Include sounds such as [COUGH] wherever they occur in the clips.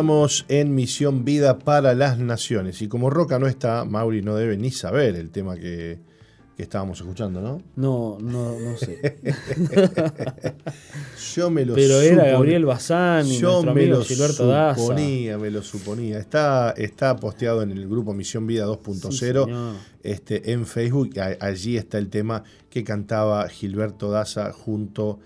Continuamos en Misión Vida para las Naciones. Y como Roca no está, Mauri no debe ni saber el tema que, estábamos escuchando, ¿no? No, no, no sé. [LAUGHS] yo me lo Pero era Gabriel Bazán y yo nuestro me amigo lo suponía, me lo suponía. Está, está posteado en el grupo Misión Vida 2.0 este, en Facebook. allí está el tema que cantaba Gilberto Daza junto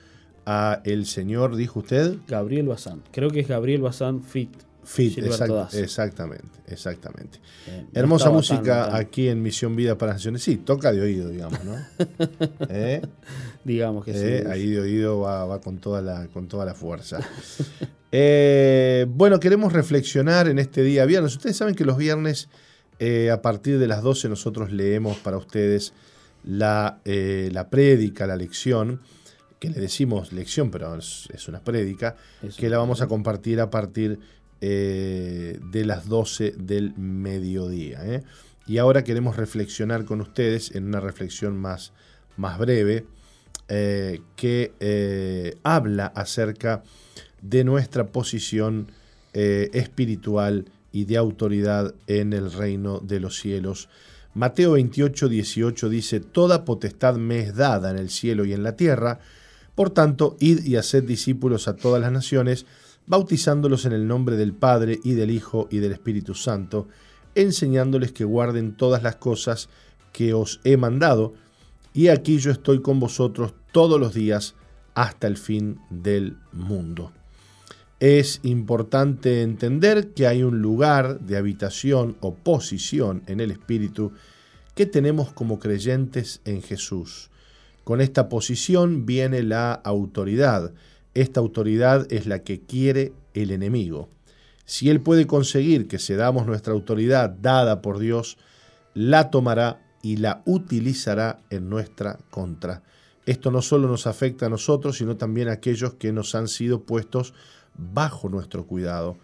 a el señor, dijo usted. Gabriel Bazán. Creo que es Gabriel Bazán Fit. Fit, exactamente, exactamente. Hermosa música aquí en Misión Vida para Naciones. Sí, toca de oído, digamos, ¿no? [LAUGHS] ¿Eh? Digamos que ¿Eh? sí. Ahí de oído va, con, toda la, con toda la fuerza. [LAUGHS] Eh, bueno, queremos reflexionar en este día viernes. Ustedes saben que los viernes, a partir de las 12, nosotros leemos para ustedes la, la prédica, la lección que le decimos lección, pero es, una prédica, que la vamos a compartir a partir eh, de las 12 del mediodía. ¿eh? Y ahora queremos reflexionar con ustedes en una reflexión más, más breve eh, que habla acerca de nuestra posición espiritual y de autoridad en el reino de los cielos. Mateo 28, 18 dice, Toda potestad me es dada en el cielo y en la tierra, por tanto, id y haced discípulos a todas las naciones, bautizándolos en el nombre del Padre y del Hijo y del Espíritu Santo, enseñándoles que guarden todas las cosas que os he mandado, y aquí yo estoy con vosotros todos los días hasta el fin del mundo. Es importante entender que hay un lugar de habitación o posición en el Espíritu que tenemos como creyentes en Jesús. Con esta posición viene la autoridad. Esta autoridad es la que quiere el enemigo. Si él puede conseguir que cedamos nuestra autoridad dada por Dios, la tomará y la utilizará en nuestra contra. Esto no solo nos afecta a nosotros, sino también a aquellos que nos han sido puestos bajo nuestro cuidado.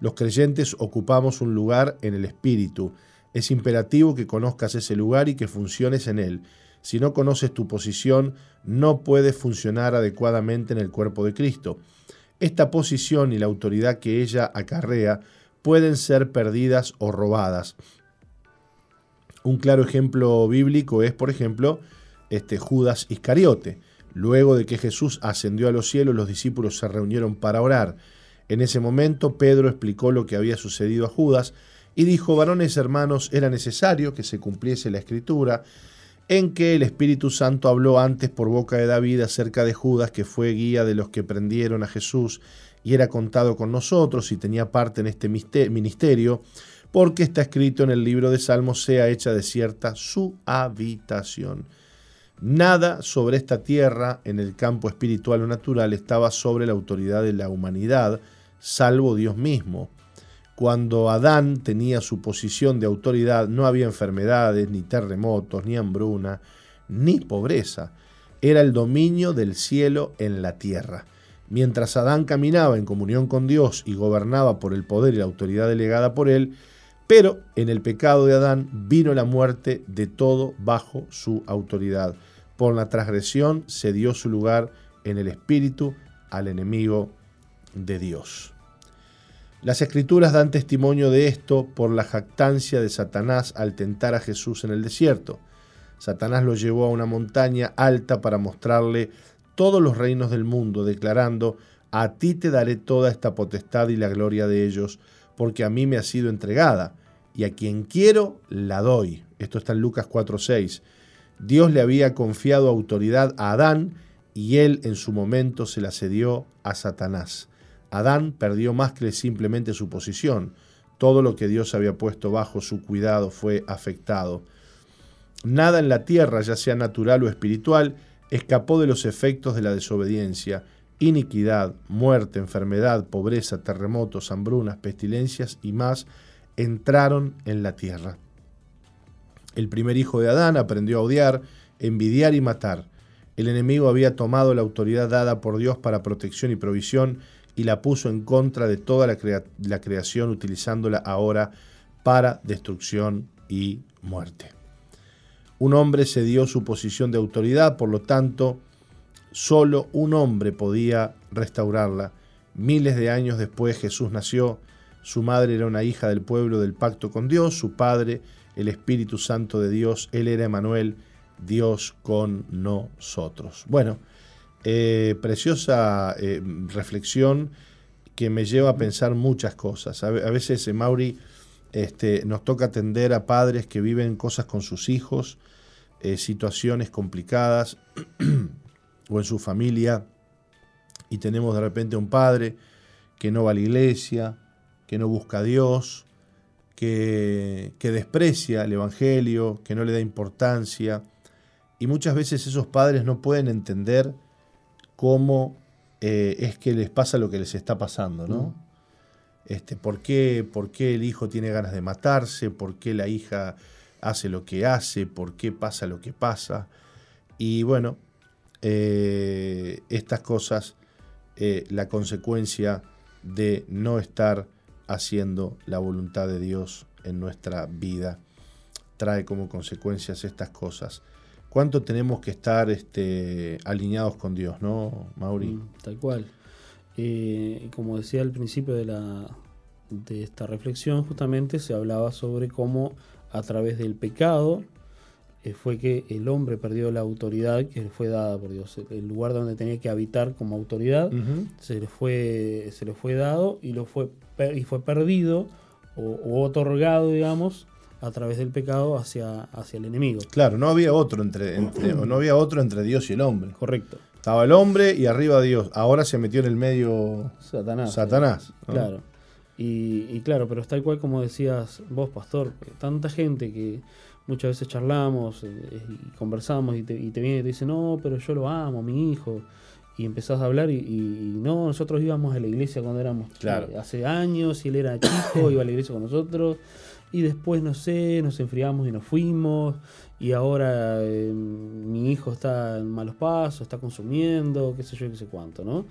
Los creyentes ocupamos un lugar en el Espíritu. Es imperativo que conozcas ese lugar y que funciones en él. Si no conoces tu posición, no puedes funcionar adecuadamente en el cuerpo de Cristo. Esta posición y la autoridad que ella acarrea pueden ser perdidas o robadas. Un claro ejemplo bíblico es, por ejemplo, este Judas Iscariote. Luego de que Jesús ascendió a los cielos, los discípulos se reunieron para orar. En ese momento Pedro explicó lo que había sucedido a Judas y dijo, varones hermanos, era necesario que se cumpliese la escritura en que el Espíritu Santo habló antes por boca de David acerca de Judas, que fue guía de los que prendieron a Jesús y era contado con nosotros y tenía parte en este ministerio, porque está escrito en el libro de Salmos, sea hecha desierta su habitación. Nada sobre esta tierra en el campo espiritual o natural estaba sobre la autoridad de la humanidad, salvo Dios mismo. Cuando Adán tenía su posición de autoridad, no había enfermedades, ni terremotos, ni hambruna, ni pobreza. Era el dominio del cielo en la tierra. Mientras Adán caminaba en comunión con Dios y gobernaba por el poder y la autoridad delegada por él, pero en el pecado de Adán vino la muerte de todo bajo su autoridad. Por la transgresión se dio su lugar en el espíritu al enemigo de Dios. Las escrituras dan testimonio de esto por la jactancia de Satanás al tentar a Jesús en el desierto. Satanás lo llevó a una montaña alta para mostrarle todos los reinos del mundo, declarando, a ti te daré toda esta potestad y la gloria de ellos, porque a mí me ha sido entregada, y a quien quiero la doy. Esto está en Lucas 4:6. Dios le había confiado autoridad a Adán, y él en su momento se la cedió a Satanás. Adán perdió más que simplemente su posición. Todo lo que Dios había puesto bajo su cuidado fue afectado. Nada en la tierra, ya sea natural o espiritual, escapó de los efectos de la desobediencia. Iniquidad, muerte, enfermedad, pobreza, terremotos, hambrunas, pestilencias y más entraron en la tierra. El primer hijo de Adán aprendió a odiar, envidiar y matar. El enemigo había tomado la autoridad dada por Dios para protección y provisión y la puso en contra de toda la, la creación utilizándola ahora para destrucción y muerte. Un hombre cedió su posición de autoridad, por lo tanto, solo un hombre podía restaurarla. Miles de años después Jesús nació, su madre era una hija del pueblo del pacto con Dios, su padre el Espíritu Santo de Dios, él era Emanuel, Dios con nosotros. Bueno, eh, preciosa eh, reflexión que me lleva a pensar muchas cosas. A, veces, en Mauri, este, nos toca atender a padres que viven cosas con sus hijos, eh, situaciones complicadas [CLEARS THROAT] o en su familia, y tenemos de repente un padre que no va a la iglesia, que no busca a Dios, que, que desprecia el Evangelio, que no le da importancia. Y muchas veces esos padres no pueden entender cómo eh, es que les pasa lo que les está pasando, ¿no? Mm. Este, ¿por, qué, ¿Por qué el hijo tiene ganas de matarse? ¿Por qué la hija hace lo que hace? ¿Por qué pasa lo que pasa? Y bueno, eh, estas cosas, eh, la consecuencia de no estar haciendo la voluntad de Dios en nuestra vida, trae como consecuencias estas cosas cuánto tenemos que estar este, alineados con Dios, ¿no, Mauri? Mm, tal cual. Eh, como decía al principio de, la, de esta reflexión, justamente se hablaba sobre cómo a través del pecado eh, fue que el hombre perdió la autoridad que le fue dada por Dios. El lugar donde tenía que habitar como autoridad se, le fue, se le fue dado y, lo fue, y fue perdido o, o otorgado, digamos, a través del pecado hacia, hacia el enemigo. Claro, no había otro entre, no había otro entre Dios y el hombre. Correcto. Estaba el hombre y arriba Dios. Ahora se metió en el medio Satanás. Satanás. Claro. Y, claro, pero está tal cual como decías vos, pastor, tanta gente que muchas veces charlamos eh, y conversamos y te, y te viene y te dice, no, pero yo lo amo, mi hijo. Y empezás a hablar y, no, nosotros íbamos a la iglesia cuando éramos claro. hace años y él era chico, iba a la iglesia con nosotros y después, no sé, nos enfriamos y nos fuimos, y ahora eh, mi hijo está en malos pasos, está consumiendo, qué sé yo, qué sé cuánto, ¿no?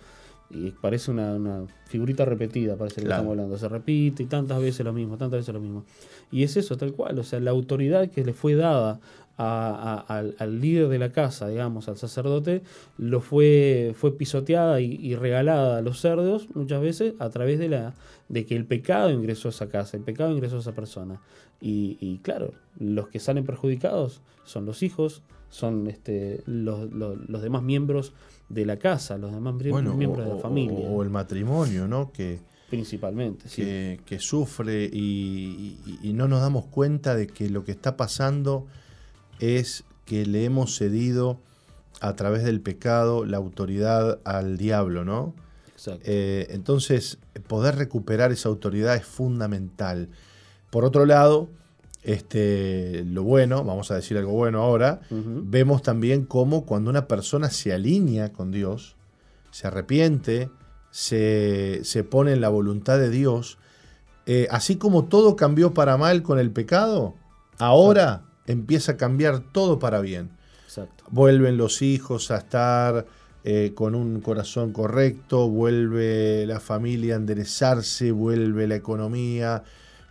Y parece una, figurita repetida, parece que estamos hablando, se repite y tantas veces lo mismo, tantas veces lo mismo. Y es eso, tal cual, o sea, la autoridad que le fue dada al, líder de la casa, digamos, al sacerdote, lo fue, fue pisoteada y, regalada a los cerdos muchas veces a través de, la, de que el pecado ingresó a esa casa, el pecado ingresó a esa persona. Y, claro, los que salen perjudicados son los hijos, son este, los, demás miembros de la casa, los demás miembros de la familia. O, el matrimonio, ¿no? Que, Principalmente, que, que sufre y, y no nos damos cuenta de que lo que está pasando es que le hemos cedido a través del pecado la autoridad al diablo, ¿no? Exacto. Eh, entonces, poder recuperar esa autoridad es fundamental. Por otro lado, este, lo bueno, vamos a decir algo bueno ahora, vemos también cómo cuando una persona se alinea con Dios, se arrepiente, se, pone en la voluntad de Dios, eh, así como todo cambió para mal con el pecado, ahora empieza a cambiar todo para bien. Vuelven los hijos a estar eh, con un corazón correcto, vuelve la familia a enderezarse, vuelve la economía,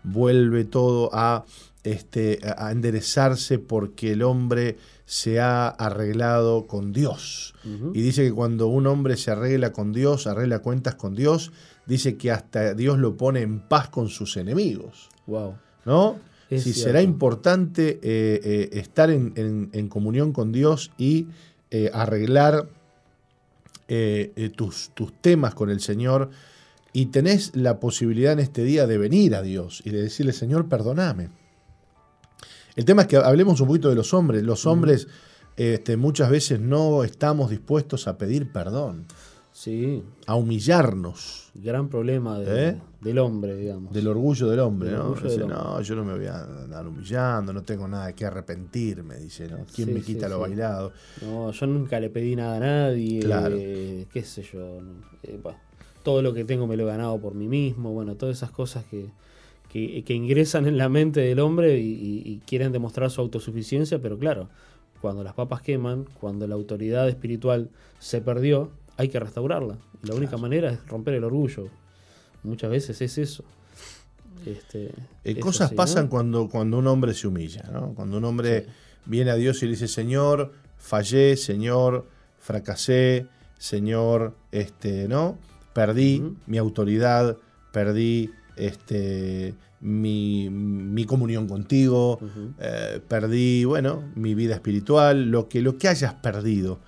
vuelve todo a, este, a enderezarse porque el hombre se ha arreglado con Dios. Y dice que cuando un hombre se arregla con Dios, arregla cuentas con Dios, dice que hasta Dios lo pone en paz con sus enemigos. Wow. ¿No? Si será importante eh, eh, estar en, comunión con Dios y eh, arreglar tus, tus, temas con el Señor. Y tenés la posibilidad en este día de venir a Dios y de decirle, Señor, perdóname. El tema es que hablemos un poquito de los hombres. Los hombres este, muchas veces no estamos dispuestos a pedir perdón. Sí. A humillarnos. Gran problema ¿Eh? del hombre, digamos. Del orgullo del hombre, ¿no? Dice, no, yo no me voy a andar humillando, no tengo nada que arrepentirme, dice, ¿no? ¿Quién me quita lo bailado? No, yo nunca le pedí nada a nadie. Claro. qué sé yo. Eh, todo lo que tengo me lo he ganado por mí mismo. Bueno, todas esas cosas que, que, que ingresan en la mente del hombre y, y- y quieren demostrar su autosuficiencia, pero claro, cuando las papas queman, cuando la autoridad espiritual se perdió, hay que restaurarla. Y la única manera es romper el orgullo. Muchas veces es eso. Este, Eh, cosas así, ¿no? pasan cuando, cuando un hombre se humilla, ¿no? Cuando un hombre viene a Dios y le dice, Señor, fallé, Señor, fracasé, Señor, este, ¿no? Perdí mi autoridad, perdí este, mi, mi comunión contigo, eh, perdí, bueno, mi vida espiritual, lo que, lo que hayas perdido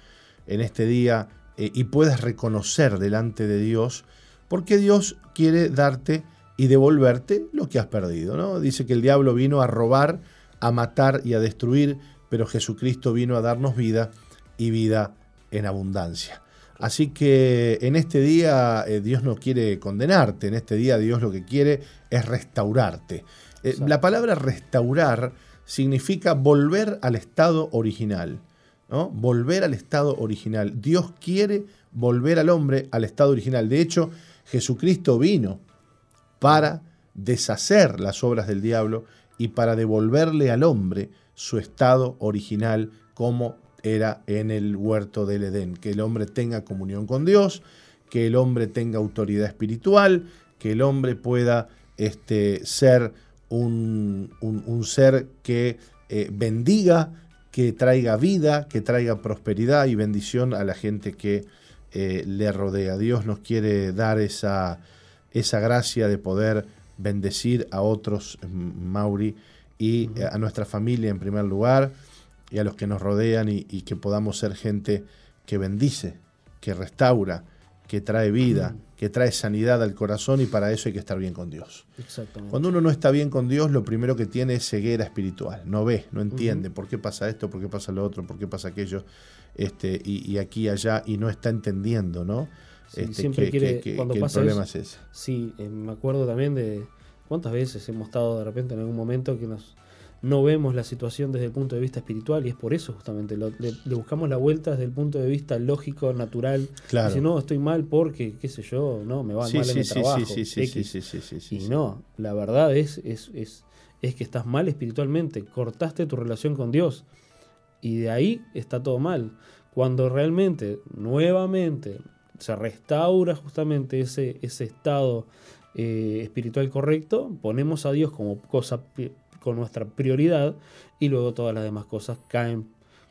en este día eh, y puedas reconocer delante de Dios, porque Dios quiere darte y devolverte lo que has perdido. ¿no? Dice que el diablo vino a robar, a matar y a destruir, pero Jesucristo vino a darnos vida y vida en abundancia. Así que en este día eh, Dios no quiere condenarte, en este día Dios lo que quiere es restaurarte. Eh, la palabra restaurar significa volver al estado original. Volver al estado original. Dios quiere volver al hombre al estado original. De hecho, Jesucristo vino para deshacer las obras del diablo y para devolverle al hombre su estado original como era en el huerto del Edén. Que el hombre tenga comunión con Dios, que el hombre tenga autoridad espiritual, que el hombre pueda este, ser un, un- un ser que eh, bendiga, que traiga vida, que traiga prosperidad y bendición a la gente que eh, le rodea. Dios nos quiere dar esa, esa gracia de poder bendecir a otros, mm, Mauri, y eh, a nuestra familia en primer lugar, y a los que nos rodean, y, y que podamos ser gente que bendice, que restaura, que trae vida, que trae sanidad al corazón, y para eso hay que estar bien con Dios. Exactamente. Cuando uno no está bien con Dios, lo primero que tiene es ceguera espiritual. No ve, no entiende por qué pasa esto, por qué pasa lo otro, por qué pasa aquello, este, y, y aquí y allá, y no está entendiendo, ¿no? Sí, Este, siempre que, quiere- que- que- cuando que el problema eso- es ese. Sí, eh, me acuerdo también de cuántas veces hemos estado de repente en algún momento que nos no vemos la situación desde el punto de vista espiritual y es por eso justamente lo- le, le buscamos la vuelta desde el punto de vista lógico, natural. Claro. Si no, estoy mal porque, qué sé yo, no, me va Sí, mal en sí, el sí, trabajo. sí, sí, sí, sí, X. sí, sí, sí, sí, y no, la verdad es, es, es, es que estás mal espiritualmente, cortaste tu relación con Dios y de ahí está todo mal. Cuando realmente, nuevamente, se restaura justamente ese, ese estado eh, espiritual correcto, ponemos a Dios como cosa con nuestra prioridad y luego todas las demás cosas caen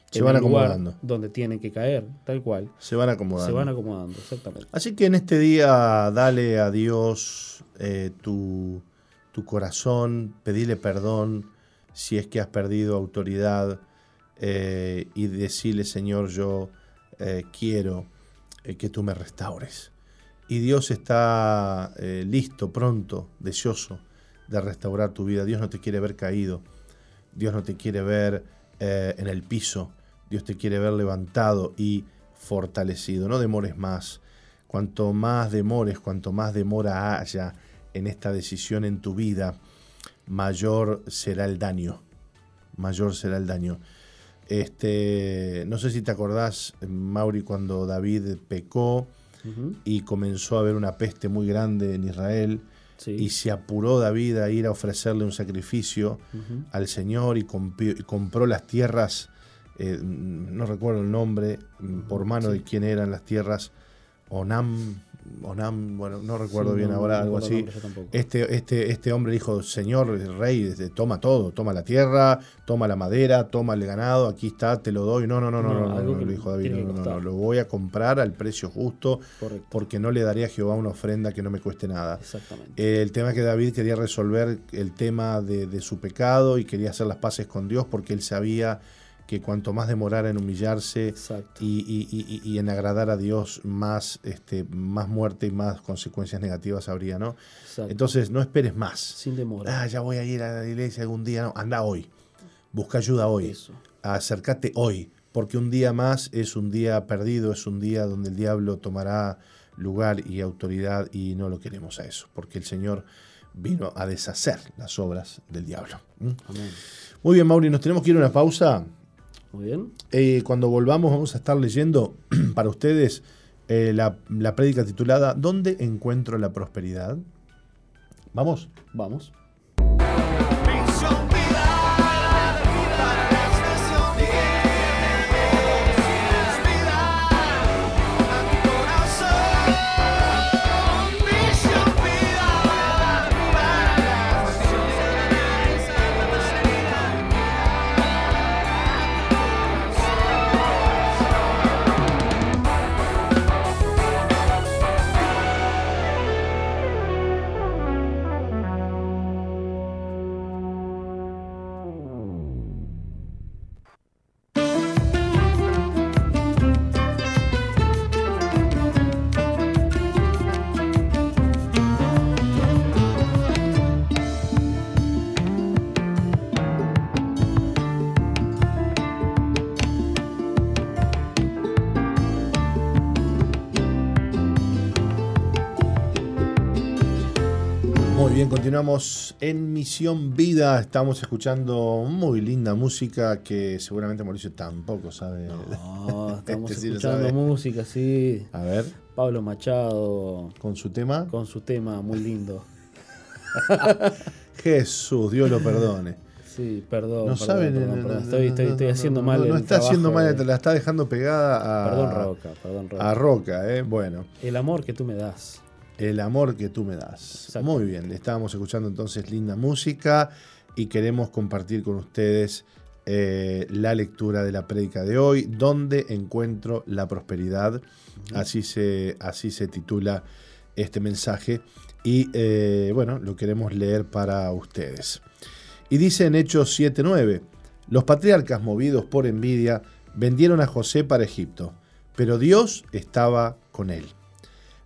Se van acomodando. donde tienen que caer, tal cual. Se van acomodando. Se van acomodando, exactamente. Así que en este día dale a Dios eh, tu, tu corazón, pedile perdón si es que has perdido autoridad eh, y decirle, Señor, yo eh, quiero que tú me restaures. Y Dios está listo, pronto, deseoso de restaurar tu vida. Dios no te quiere ver caído. Dios no te quiere ver eh, en el piso. Dios te quiere ver levantado y fortalecido. No demores más. Cuanto más demores, cuanto más demora haya en esta decisión en tu vida, mayor será el daño. Mayor será el daño. Este, no sé si te acordás, Mauri, cuando David pecó y comenzó a haber una peste muy grande en Israel sí. y se apuró David a ir a ofrecerle un sacrificio al Señor y, compró las tierras, eh, no recuerdo el nombre, mm, por mano de quién eran las tierras, Onam, Onam, bueno, no recuerdo Sí, bien no, ahora, no algo así. el. Este, este, este hombre dijo, Señor, rey, este, toma todo, toma la tierra, toma la madera, toma el ganado, aquí está, te lo doy. No, no, no, no, No, no, dijo David, no, lo voy a comprar al precio justo Correcto. porque no le daré a Jehová una ofrenda que no me cueste nada. Exactamente. Eh, El tema es que David quería resolver el tema de, de su pecado y quería hacer las paces con Dios porque él sabía que cuanto más demorara en humillarse y, y- y- y en agradar a Dios, más, este, más muerte y más consecuencias negativas habría, ¿no? exacto. Entonces no esperes más. Sin demora. Ah, ya voy a ir a la iglesia algún día. No, anda hoy. Busca ayuda hoy. Eso. Acércate hoy. Porque un día más es un día perdido, es un día donde el diablo tomará lugar y autoridad y no lo queremos a eso. Porque el Señor vino a deshacer las obras del diablo. ¿Mm? Amén. Muy bien, Mauri, nos tenemos que ir a una pausa. Muy bien. Eh, cuando volvamos vamos a estar leyendo [CLEARS THROAT] para ustedes eh, la, la prédica titulada ¿Dónde encuentro la prosperidad? Vamos. Vamos. Continuamos en Misión Vida. Estamos escuchando muy linda música que seguramente Mauricio tampoco sabe. No, [LAUGHS] estamos Este escuchando música, sí. A ver, Pablo Machado con su tema. con su tema muy lindo. [LAUGHS] Jesús, Dios lo perdone. Sí, perdón. No perdón, saben. perdón, no, perdón. no, Estoy, haciendo mal No, el está haciendo mal, te la está dejando pegada a. Perdón, Roca, perdón, Roca. A Roca, ¿eh? Bueno, El amor que tú me das. El amor que tú me das. Exacto. Muy bien, le estábamos escuchando entonces linda música y queremos compartir con ustedes eh, la lectura de la prédica de hoy, donde encuentro la prosperidad. Así se, así se titula este mensaje. Y eh, bueno, lo queremos leer para ustedes. Y dice en Hechos 7:9, los patriarcas movidos por envidia vendieron a José para Egipto, pero Dios estaba con él.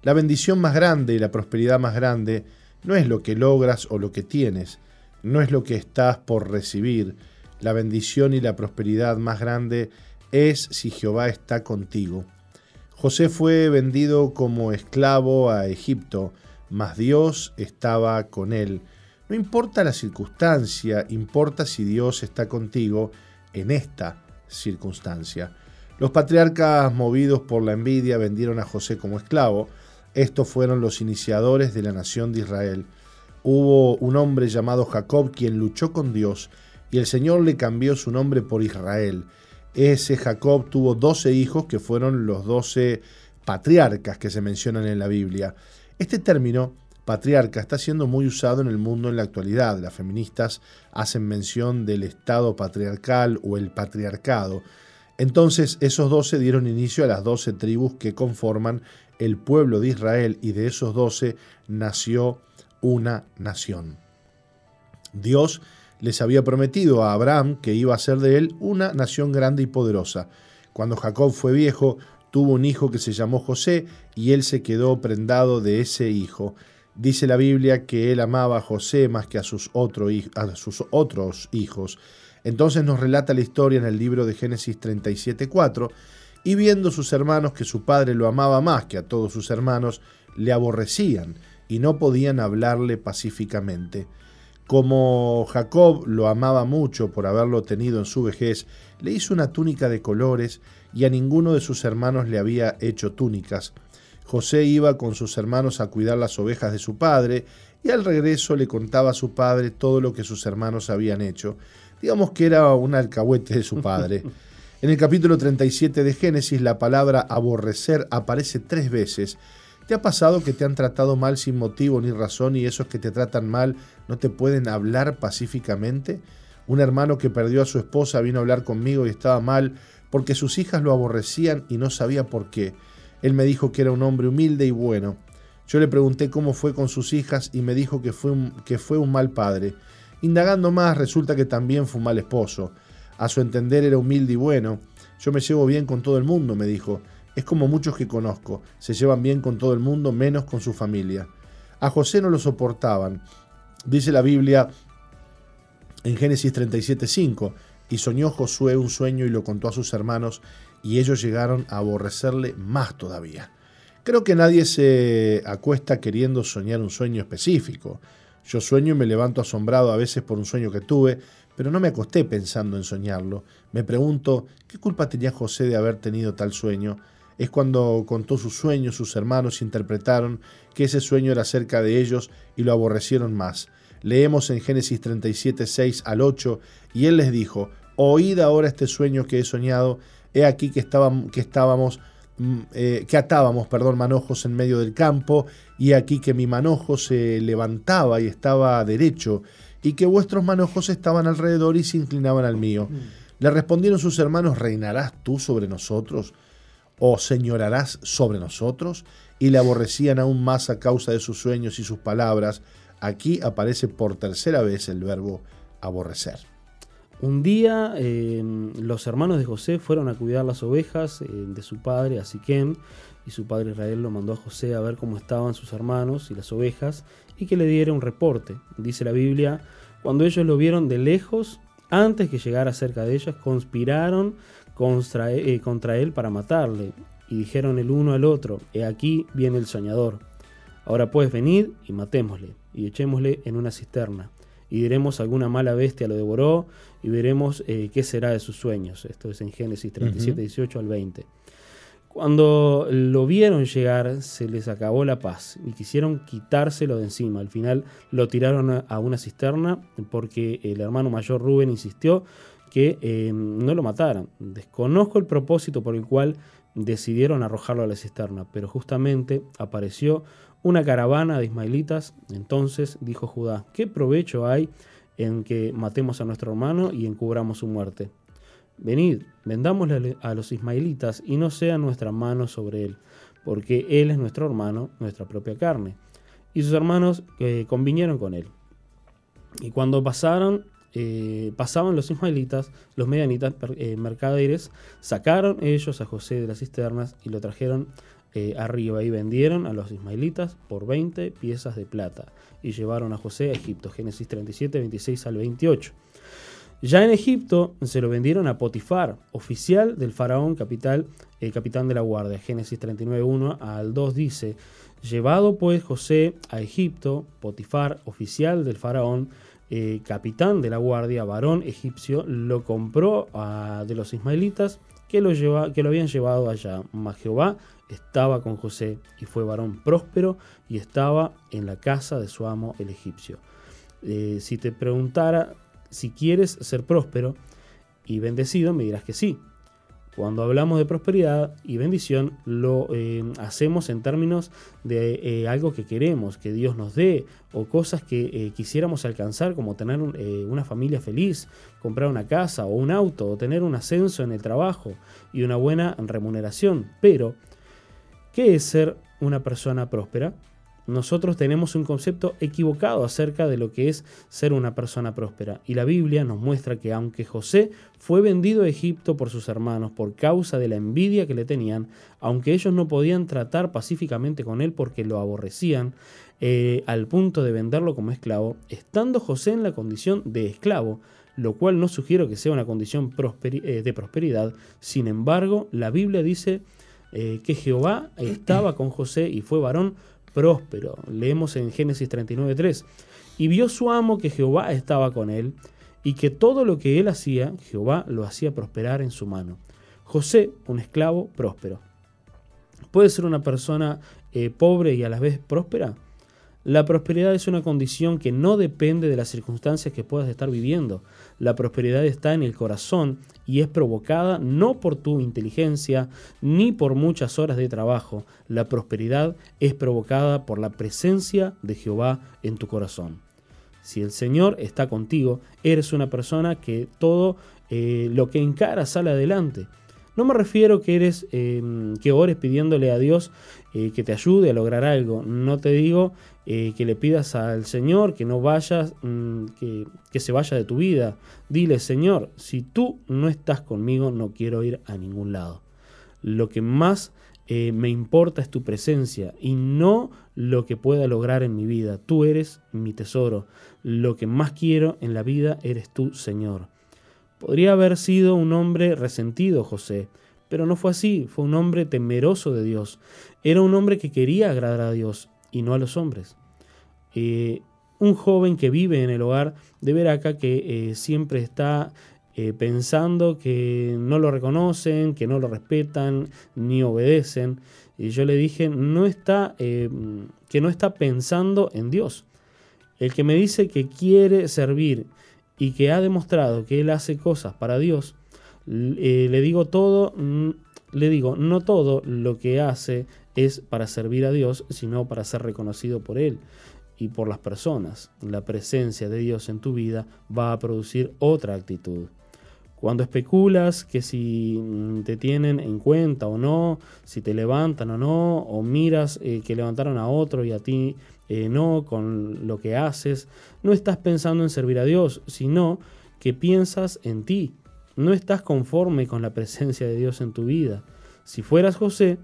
La bendición más grande y la prosperidad más grande no es lo que logras o lo que tienes, no es lo que estás por recibir. La bendición y la prosperidad más grande es si Jehová está contigo. José fue vendido como esclavo a Egipto, mas Dios estaba con él. No importa la circunstancia, importa si Dios está contigo en esta circunstancia. Los patriarcas movidos por la envidia vendieron a José como esclavo. Estos fueron los iniciadores de la nación de Israel. Hubo un hombre llamado Jacob quien luchó con Dios y el Señor le cambió su nombre por Israel. Ese Jacob tuvo doce hijos que fueron los doce patriarcas que se mencionan en la Biblia. Este término, patriarca, está siendo muy usado en el mundo en la actualidad. Las feministas hacen mención del Estado patriarcal o el patriarcado. Entonces esos doce dieron inicio a las doce tribus que conforman el pueblo de Israel y de esos doce nació una nación. Dios les había prometido a Abraham que iba a ser de él una nación grande y poderosa. Cuando Jacob fue viejo, tuvo un hijo que se llamó José y él se quedó prendado de ese hijo. Dice la Biblia que él amaba a José más que a sus, a sus otros hijos. Entonces nos relata la historia en el libro de Génesis 37.4 y viendo sus hermanos que su padre lo amaba más que a todos sus hermanos, le aborrecían y no podían hablarle pacíficamente. Como Jacob lo amaba mucho por haberlo tenido en su vejez, le hizo una túnica de colores y a ninguno de sus hermanos le había hecho túnicas. José iba con sus hermanos a cuidar las ovejas de su padre y al regreso le contaba a su padre todo lo que sus hermanos habían hecho. Digamos que era un alcahuete de su padre. [LAUGHS] En el capítulo 37 de Génesis la palabra aborrecer aparece tres veces. ¿Te ha pasado que te han tratado mal sin motivo ni razón y esos que te tratan mal no te pueden hablar pacíficamente? Un hermano que perdió a su esposa vino a hablar conmigo y estaba mal porque sus hijas lo aborrecían y no sabía por qué. Él me dijo que era un hombre humilde y bueno. Yo le pregunté cómo fue con sus hijas y me dijo que fue un, que fue un mal padre. Indagando más, resulta que también fue un mal esposo. A su entender era humilde y bueno. Yo me llevo bien con todo el mundo, me dijo. Es como muchos que conozco. Se llevan bien con todo el mundo, menos con su familia. A José no lo soportaban. Dice la Biblia en Génesis 37:5, y soñó Josué un sueño y lo contó a sus hermanos, y ellos llegaron a aborrecerle más todavía. Creo que nadie se acuesta queriendo soñar un sueño específico. Yo sueño y me levanto asombrado a veces por un sueño que tuve, pero no me acosté pensando en soñarlo. Me pregunto, ¿qué culpa tenía José de haber tenido tal sueño? Es cuando contó su sueño, sus hermanos interpretaron que ese sueño era cerca de ellos y lo aborrecieron más. Leemos en Génesis 37, 6 al 8, y él les dijo, Oíd ahora este sueño que he soñado, he aquí que, estábamos, que estábamos mm, eh, que atábamos, perdón, manojos en medio del campo, y aquí que mi manojo se levantaba y estaba derecho, y que vuestros manojos estaban alrededor y se inclinaban al mío. Le respondieron sus hermanos, ¿reinarás tú sobre nosotros? ¿O señorarás sobre nosotros? Y le aborrecían aún más a causa de sus sueños y sus palabras. Aquí aparece por tercera vez el verbo aborrecer. Un día eh, los hermanos de José fueron a cuidar las ovejas eh, de su padre, a Siquem, y su padre Israel lo mandó a José a ver cómo estaban sus hermanos y las ovejas y que le diera un reporte. Dice la Biblia, cuando ellos lo vieron de lejos, antes que llegara cerca de ellos, conspiraron contra, eh, contra él para matarle y dijeron el uno al otro, he aquí viene el soñador. Ahora pues venid y matémosle, y echémosle en una cisterna, y diremos alguna mala bestia lo devoró, y veremos eh, qué será de sus sueños. Esto es en Génesis 37, 18 al 20. Cuando lo vieron llegar, se les acabó la paz y quisieron quitárselo de encima. Al final lo tiraron a una cisterna porque el hermano mayor Rubén insistió que eh, no lo mataran. Desconozco el propósito por el cual decidieron arrojarlo a la cisterna, pero justamente apareció una caravana de ismaelitas. Entonces dijo Judá, ¿qué provecho hay en que matemos a nuestro hermano y encubramos su muerte? Venid, vendámosle a los ismaelitas y no sea nuestra mano sobre él, porque él es nuestro hermano, nuestra propia carne. Y sus hermanos eh, convinieron con él. Y cuando pasaron, eh, pasaban los ismaelitas, los medianitas, eh, mercaderes, sacaron ellos a José de las cisternas y lo trajeron arriba y vendieron a los ismaelitas por 20 piezas de plata y llevaron a José a Egipto. Génesis 37, 26 al 28. Ya en Egipto se lo vendieron a Potifar, oficial del faraón, capital, el capitán de la guardia. Génesis 39.1 al 2 dice, llevado pues José a Egipto, Potifar, oficial del faraón, eh, capitán de la guardia, varón egipcio, lo compró de los ismaelitas que lo, lleva, que lo habían llevado allá. Mas Jehová estaba con José y fue varón próspero y estaba en la casa de su amo el egipcio. Eh, si te preguntara si quieres ser próspero y bendecido, me dirás que sí. Cuando hablamos de prosperidad y bendición, lo eh, hacemos en términos de eh, algo que queremos, que Dios nos dé, o cosas que eh, quisiéramos alcanzar, como tener una familia feliz, comprar una casa o un auto, o tener un ascenso en el trabajo y una buena remuneración. Pero, ¿qué es ser una persona próspera? Nosotros tenemos un concepto equivocado acerca de lo que es ser una persona próspera. Y la Biblia nos muestra que aunque José fue vendido a Egipto por sus hermanos por causa de la envidia que le tenían, aunque ellos no podían tratar pacíficamente con él porque lo aborrecían, eh, al punto de venderlo como esclavo, estando José en la condición de esclavo, lo cual no sugiero que sea una condición eh, de prosperidad, sin embargo, la Biblia dice eh, que Jehová estaba con José y fue varón Leemos en Génesis 39.3. Y vio su amo que Jehová estaba con él y que todo lo que él hacía, Jehová lo hacía prosperar en su mano. José, un esclavo próspero. ¿Puede ser una persona eh, pobre y a la vez próspera? La prosperidad es una condición que no depende de las circunstancias que puedas estar viviendo. La prosperidad está en el corazón y es provocada no por tu inteligencia ni por muchas horas de trabajo. La prosperidad es provocada por la presencia de Jehová en tu corazón. Si el Señor está contigo, eres una persona que todo eh, lo que encara sale adelante. No me refiero que eres em, que ores pidiéndole a Dios eh, que te ayude a lograr algo. No te digo eh, que le pidas al Señor que no vayas, mm, que, se vaya de tu vida. Dile, Señor, si tú no estás conmigo, no quiero ir a ningún lado. Lo que más eh, me importa es tu presencia y no lo que pueda lograr en mi vida. Tú eres mi tesoro. Lo que más quiero en la vida eres tú, Señor. Podría haber sido un hombre resentido, José, pero no fue así, fue un hombre temeroso de Dios. Era un hombre que quería agradar a Dios y no a los hombres. Eh, un joven que vive en el hogar de ver acá que eh, siempre está eh, pensando que no lo reconocen, que no lo respetan, ni obedecen. Y yo le dije, no está, que no está pensando en Dios. El que me dice que quiere servir y que ha demostrado que él hace cosas para Dios, eh, le digo todo, mm, le digo, no todo lo que hace es para servir a Dios, sino para ser reconocido por Él y por las personas. La presencia de Dios en tu vida va a producir otra actitud. Cuando especulas que si mm, te tienen en cuenta o no, si te levantan o no, o miras eh, que levantaron a otro y a ti eh, no con lo que haces, no estás pensando en servir a Dios, sino que piensas en ti. No estás conforme con la presencia de Dios en tu vida. Si fueras José,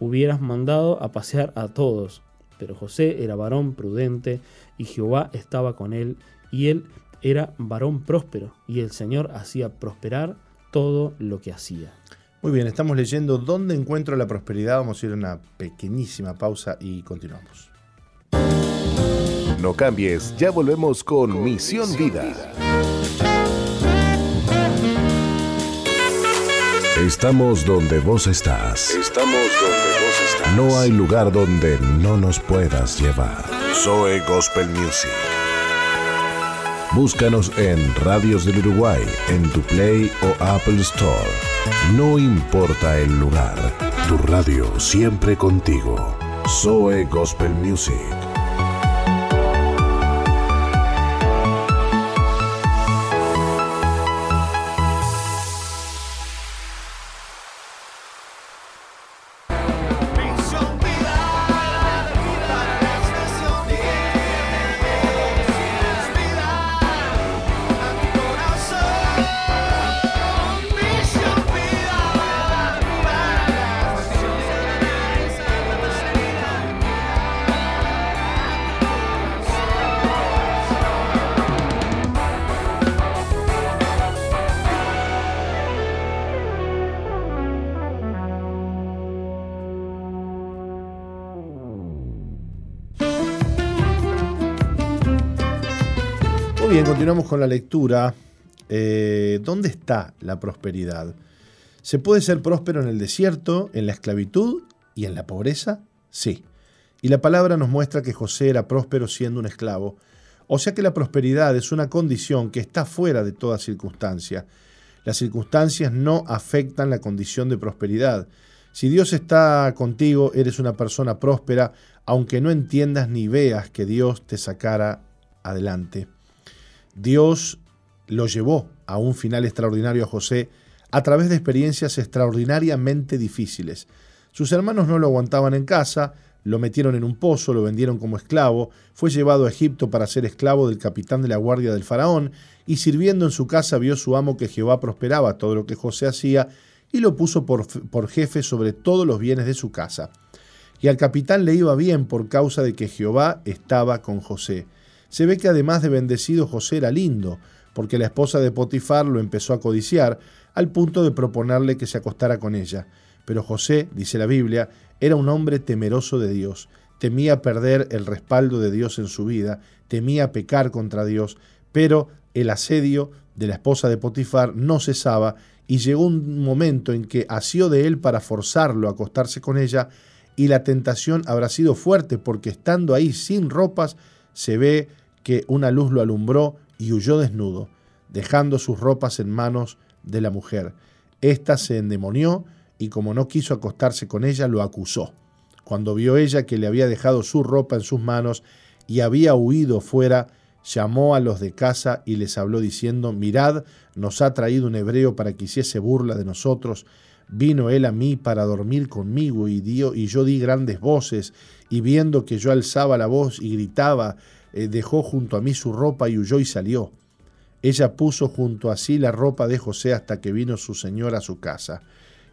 hubieras mandado a pasear a todos. Pero José era varón prudente y Jehová estaba con él y él era varón próspero y el Señor hacía prosperar todo lo que hacía. Muy bien, estamos leyendo ¿Dónde encuentro la prosperidad? Vamos a ir a una pequeñísima pausa y continuamos. No cambies, ya volvemos con Misión Vida. Estamos donde vos estás. Estamos donde vos estás. No hay lugar donde no nos puedas llevar. Zoe Gospel Music. Búscanos en Radios del Uruguay, en tu Play o Apple Store. No importa el lugar, tu radio siempre contigo. Zoe Gospel Music. Con la lectura. Eh, ¿Dónde está la prosperidad? ¿Se puede ser próspero en el desierto, en la esclavitud y en la pobreza? Sí. Y la palabra nos muestra que José era próspero siendo un esclavo. O sea que la prosperidad es una condición que está fuera de toda circunstancia. Las circunstancias no afectan la condición de prosperidad. Si Dios está contigo, eres una persona próspera, aunque no entiendas ni veas que Dios te sacara adelante. Dios lo llevó a un final extraordinario a José a través de experiencias extraordinariamente difíciles. Sus hermanos no lo aguantaban en casa, lo metieron en un pozo, lo vendieron como esclavo, fue llevado a Egipto para ser esclavo del capitán de la guardia del faraón, y sirviendo en su casa vio su amo que Jehová prosperaba todo lo que José hacía, y lo puso por, por jefe sobre todos los bienes de su casa. Y al capitán le iba bien por causa de que Jehová estaba con José. Se ve que además de bendecido José era lindo, porque la esposa de Potifar lo empezó a codiciar, al punto de proponerle que se acostara con ella. Pero José, dice la Biblia, era un hombre temeroso de Dios, temía perder el respaldo de Dios en su vida, temía pecar contra Dios, pero el asedio de la esposa de Potifar no cesaba y llegó un momento en que asió de él para forzarlo a acostarse con ella y la tentación habrá sido fuerte porque estando ahí sin ropas se ve que una luz lo alumbró y huyó desnudo, dejando sus ropas en manos de la mujer. Esta se endemonió y como no quiso acostarse con ella, lo acusó. Cuando vio ella que le había dejado su ropa en sus manos y había huido fuera, llamó a los de casa y les habló diciendo, mirad, nos ha traído un hebreo para que hiciese burla de nosotros. Vino él a mí para dormir conmigo y, y yo di grandes voces, y viendo que yo alzaba la voz y gritaba, dejó junto a mí su ropa y huyó y salió. Ella puso junto a sí la ropa de José hasta que vino su señor a su casa.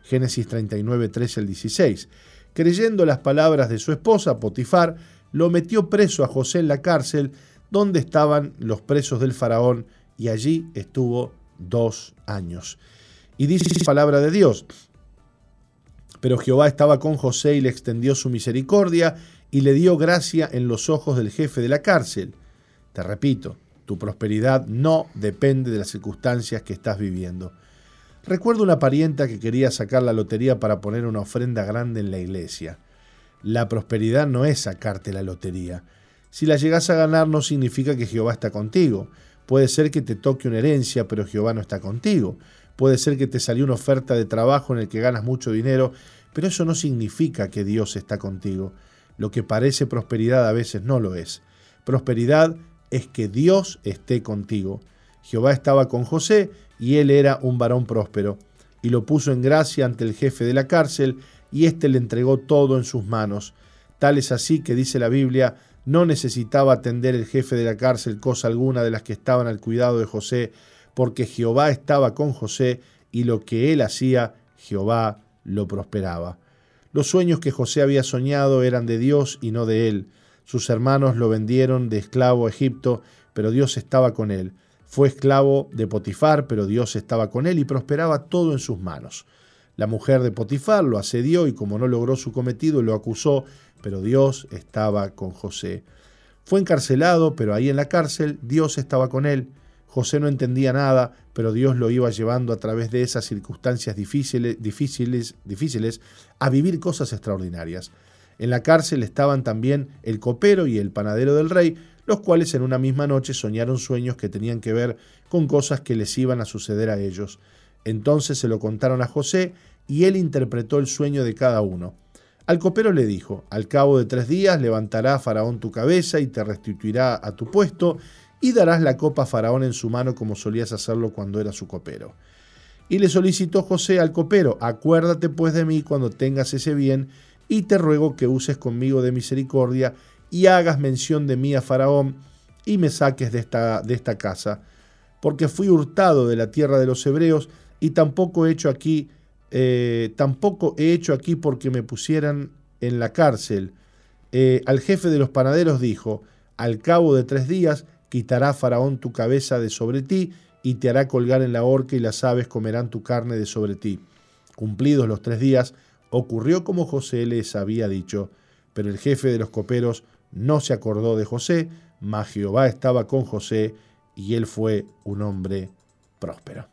Génesis 39, 13 al 16. Creyendo las palabras de su esposa, Potifar, lo metió preso a José en la cárcel, donde estaban los presos del faraón, y allí estuvo dos años. Y dice la palabra de Dios, pero Jehová estaba con José y le extendió su misericordia y le dio gracia en los ojos del jefe de la cárcel. Te repito, tu prosperidad no depende de las circunstancias que estás viviendo. Recuerdo una parienta que quería sacar la lotería para poner una ofrenda grande en la iglesia. La prosperidad no es sacarte la lotería. Si la llegas a ganar no significa que Jehová está contigo. Puede ser que te toque una herencia, pero Jehová no está contigo. Puede ser que te salió una oferta de trabajo en el que ganas mucho dinero, pero eso no significa que Dios está contigo. Lo que parece prosperidad a veces no lo es. Prosperidad es que Dios esté contigo. Jehová estaba con José y él era un varón próspero, y lo puso en gracia ante el jefe de la cárcel, y éste le entregó todo en sus manos. Tal es así que dice la Biblia, no necesitaba atender el jefe de la cárcel cosa alguna de las que estaban al cuidado de José, porque Jehová estaba con José, y lo que él hacía, Jehová lo prosperaba. Los sueños que José había soñado eran de Dios y no de él. Sus hermanos lo vendieron de esclavo a Egipto, pero Dios estaba con él. Fue esclavo de Potifar, pero Dios estaba con él y prosperaba todo en sus manos. La mujer de Potifar lo asedió y como no logró su cometido lo acusó, pero Dios estaba con José. Fue encarcelado, pero ahí en la cárcel Dios estaba con él. José no entendía nada, pero Dios lo iba llevando a través de esas circunstancias difíciles, difíciles, difíciles a vivir cosas extraordinarias. En la cárcel estaban también el copero y el panadero del rey, los cuales en una misma noche soñaron sueños que tenían que ver con cosas que les iban a suceder a ellos. Entonces se lo contaron a José y él interpretó el sueño de cada uno. Al copero le dijo, al cabo de tres días levantará Faraón tu cabeza y te restituirá a tu puesto y darás la copa a Faraón en su mano como solías hacerlo cuando era su copero. Y le solicitó José al copero, acuérdate pues de mí cuando tengas ese bien, y te ruego que uses conmigo de misericordia y hagas mención de mí a Faraón y me saques de esta, de esta casa, porque fui hurtado de la tierra de los hebreos y tampoco he hecho aquí, eh, tampoco he hecho aquí porque me pusieran en la cárcel. Eh, al jefe de los panaderos dijo, al cabo de tres días quitará Faraón tu cabeza de sobre ti y te hará colgar en la horca y las aves comerán tu carne de sobre ti. Cumplidos los tres días, ocurrió como José les había dicho, pero el jefe de los coperos no se acordó de José, mas Jehová estaba con José y él fue un hombre próspero.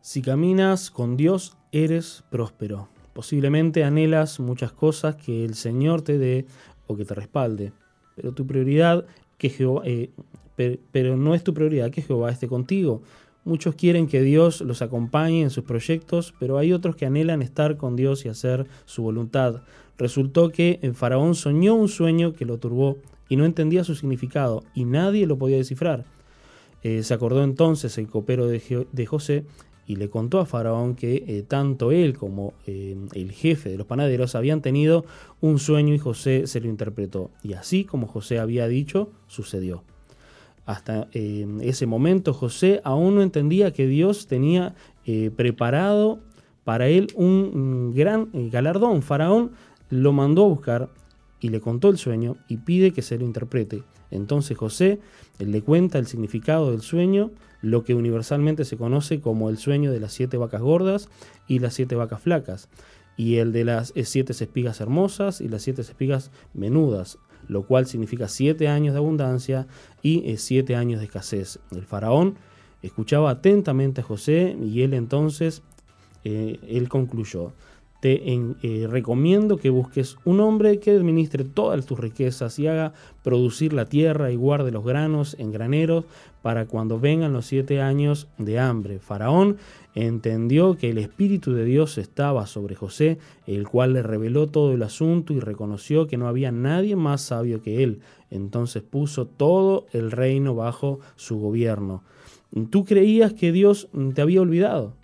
Si caminas con Dios, eres próspero. Posiblemente anhelas muchas cosas que el Señor te dé o que te respalde, pero tu prioridad que eh, per- pero no es tu prioridad que Jehová esté contigo. Muchos quieren que Dios los acompañe en sus proyectos, pero hay otros que anhelan estar con Dios y hacer su voluntad. Resultó que el faraón soñó un sueño que lo turbó y no entendía su significado, y nadie lo podía descifrar. Eh, se acordó entonces el copero de, de José y le contó a Faraón que eh, tanto él como eh, el jefe de los panaderos habían tenido un sueño y José se lo interpretó. Y así como José había dicho, sucedió. Hasta eh, ese momento José aún no entendía que Dios tenía preparado para él un mm, gran galardón. Faraón lo mandó a buscar y le contó el sueño y pide que se lo interprete. Entonces José le cuenta el significado del sueño, lo que universalmente se conoce como el sueño de las siete vacas gordas y las siete vacas flacas, y el de las eh, siete espigas hermosas y las siete espigas menudas, lo cual significa siete años de abundancia y eh, siete años de escasez. El faraón escuchaba atentamente a José y él entonces, eh, él concluyó, te eh, recomiendo que busques un hombre que administre todas tus riquezas y haga producir la tierra y guarde los granos en graneros para cuando vengan los siete años de hambre. Faraón entendió que el Espíritu de Dios estaba sobre José, el cual le reveló todo el asunto y reconoció que no había nadie más sabio que él. Entonces puso todo el reino bajo su gobierno. Tú creías que Dios te había olvidado.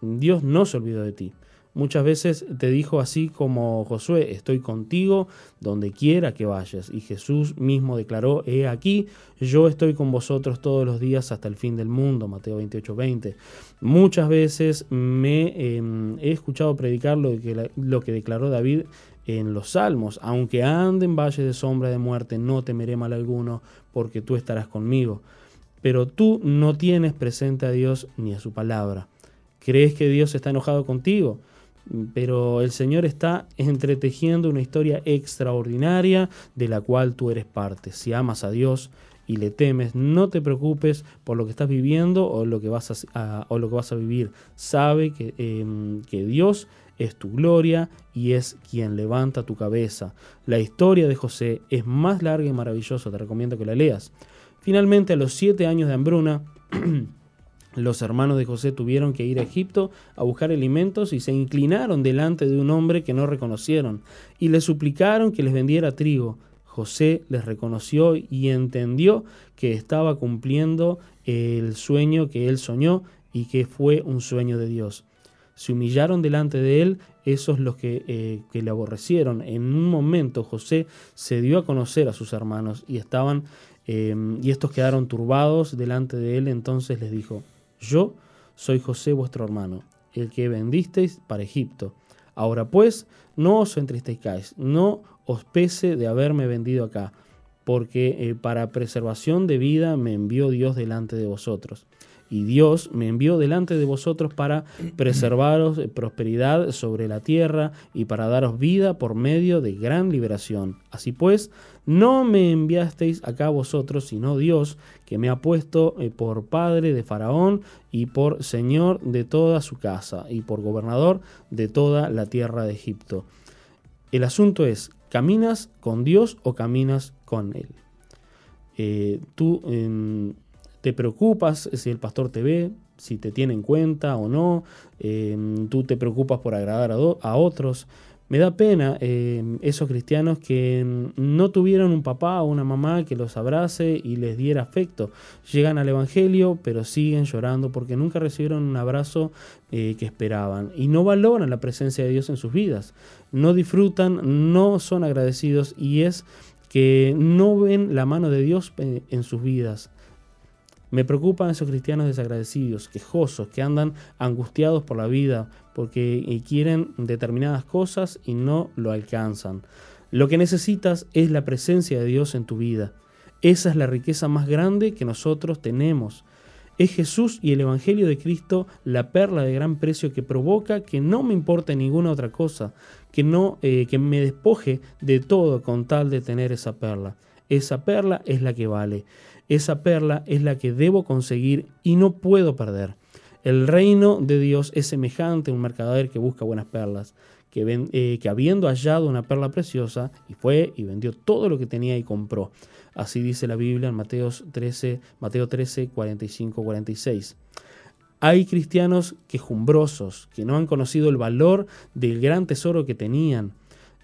Dios no se olvidó de ti. Muchas veces te dijo así como Josué, estoy contigo donde quiera que vayas. Y Jesús mismo declaró, he aquí, yo estoy con vosotros todos los días hasta el fin del mundo. Mateo 28, 20. Muchas veces me eh, he escuchado predicar lo que, lo que declaró David en los Salmos, aunque ande en valle de sombra de muerte, no temeré mal alguno, porque tú estarás conmigo. Pero tú no tienes presente a Dios ni a su palabra. ¿Crees que Dios está enojado contigo? Pero el Señor está entretejiendo una historia extraordinaria de la cual tú eres parte. Si amas a Dios y le temes, no te preocupes por lo que estás viviendo o lo que vas a, o lo que vas a vivir. Sabe que, em, que Dios es tu gloria y es quien levanta tu cabeza. La historia de José es más larga y maravillosa, te recomiendo que la leas. Finalmente, a los siete años de hambruna, [CLEARS THROAT] los hermanos de José tuvieron que ir a Egipto a buscar alimentos y se inclinaron delante de un hombre que no reconocieron y le suplicaron que les vendiera trigo. José les reconoció y entendió que estaba cumpliendo el sueño que él soñó y que fue un sueño de Dios. Se humillaron delante de él esos los que, eh, que le aborrecieron. En un momento José se dio a conocer a sus hermanos y estaban eh, y estos quedaron turbados delante de él. Entonces les dijo: Yo soy José vuestro hermano, el que vendisteis para Egipto. Ahora pues, no os entristezcáis, no os pese de haberme vendido acá, porque eh, para preservación de vida me envió Dios delante de vosotros. Y Dios me envió delante de vosotros para preservaros prosperidad sobre la tierra y para daros vida por medio de gran liberación. Así pues, no me enviasteis acá vosotros, sino Dios, que me ha puesto eh, por padre de Faraón y por señor de toda su casa y por gobernador de toda la tierra de Egipto. El asunto es, ¿caminas con Dios o caminas con Él? Eh, tú te preocupas si el pastor te ve, si te tiene en cuenta o no, em, tú te preocupas por agradar a, a otros. Me da pena em, esos cristianos que em, no tuvieron un papá o una mamá que los abrace y les diera afecto. Llegan al Evangelio, pero siguen llorando porque nunca recibieron un abrazo eh, que esperaban y no valoran la presencia de Dios en sus vidas. No disfrutan, no son agradecidos y es que no ven la mano de Dios eh, en sus vidas. Me preocupan esos cristianos desagradecidos, quejosos, que andan angustiados por la vida porque eh, quieren determinadas cosas y no lo alcanzan. Lo que necesitas es la presencia de Dios en tu vida. Esa es la riqueza más grande que nosotros tenemos. Es Jesús y el Evangelio de Cristo la perla de gran precio que provoca que no me importe ninguna otra cosa, que no eh, que me despoje de todo con tal de tener esa perla. Esa perla es la que vale. Esa perla es la que debo conseguir y no puedo perder. El reino de Dios es semejante a un mercader que busca buenas perlas, que, eh, habiendo hallado una perla preciosa, y fue y vendió todo lo que tenía y compró. Así dice la Biblia en Mateos 13, Mateo 13, 45, 46. Hay cristianos quejumbrosos, que no han conocido el valor del gran tesoro que tenían.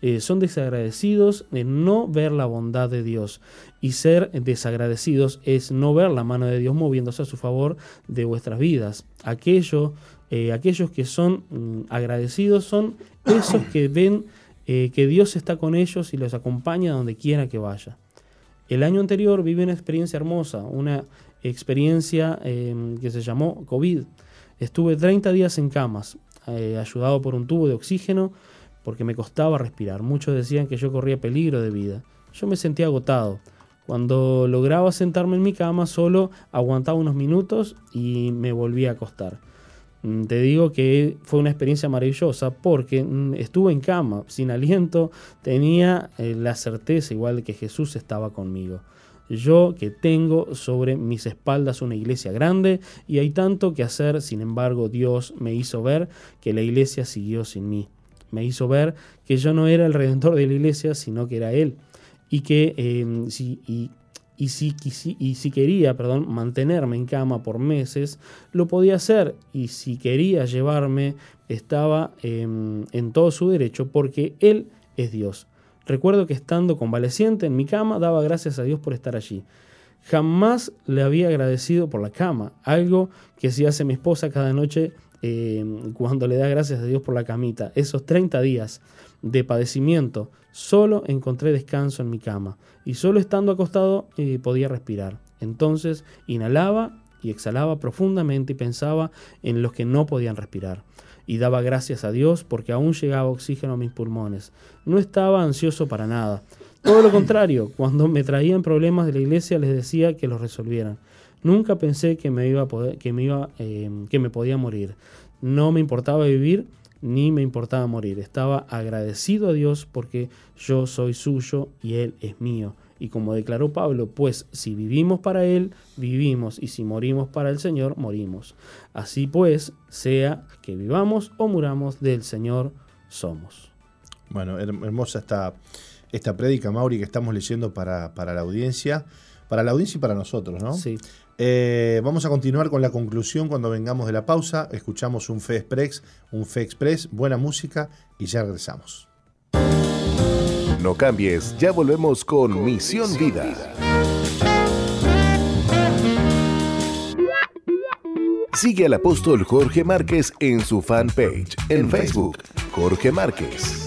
Eh, son desagradecidos de no ver la bondad de Dios. Y ser desagradecidos es no ver la mano de Dios moviéndose a su favor de vuestras vidas. Aquello, eh, aquellos que son mm, agradecidos son esos que ven eh, que Dios está con ellos y los acompaña donde quiera que vaya. El año anterior viví una experiencia hermosa, una experiencia eh, que se llamó COVID. Estuve 30 días en camas, ayudado por un tubo de oxígeno, porque me costaba respirar. Muchos decían que yo corría peligro de vida. Yo me sentía agotado. Cuando lograba sentarme en mi cama, solo aguantaba unos minutos y me volvía a acostar. Mm, Te digo que fue una experiencia maravillosa porque mm, estuve en cama, sin aliento, tenía eh, la certeza igual que Jesús estaba conmigo. Yo que tengo sobre mis espaldas una iglesia grande y hay tanto que hacer, sin embargo Dios me hizo ver que la iglesia siguió sin mí. Me hizo ver que yo no era el redentor de la iglesia, sino que era Él. Y que eh, si, y, y si, y si quería perdón, mantenerme en cama por meses, lo podía hacer. Y si quería llevarme, estaba eh, en todo su derecho, porque Él es Dios. Recuerdo que estando convaleciente en mi cama, daba gracias a Dios por estar allí. Jamás le había agradecido por la cama, algo que sí hace mi esposa cada noche eh, cuando le da gracias a Dios por la camita. Esos 30 días de padecimiento, solo encontré descanso en mi cama y solo estando acostado eh, podía respirar. Entonces inhalaba y exhalaba profundamente y pensaba en los que no podían respirar. Y daba gracias a Dios porque aún llegaba oxígeno a mis pulmones. No estaba ansioso para nada. Todo lo [CLEARS THROAT] contrario, cuando me traían problemas de la iglesia les decía que los resolvieran. Nunca pensé que me iba a poder, que me iba, eh, que me podía morir. No me importaba vivir ni me importaba morir. Estaba agradecido a Dios porque yo soy suyo y Él es mío. Y como declaró Pablo, pues si vivimos para Él, vivimos, y si morimos para el Señor, morimos. Así pues, sea que vivamos o muramos, del Señor somos. Bueno, her- hermosa esta, esta prédica, Mauri, que estamos leyendo para, para la audiencia. Para la audiencia y para nosotros, ¿no? Sí. Eh, vamos a continuar con la conclusión cuando vengamos de la pausa. Escuchamos un Fe Express, un Fe Express, buena música y ya regresamos. No cambies, ya volvemos con Misión Vida. Sigue al apóstol Jorge Márquez en su fanpage en Facebook, Jorge Márquez.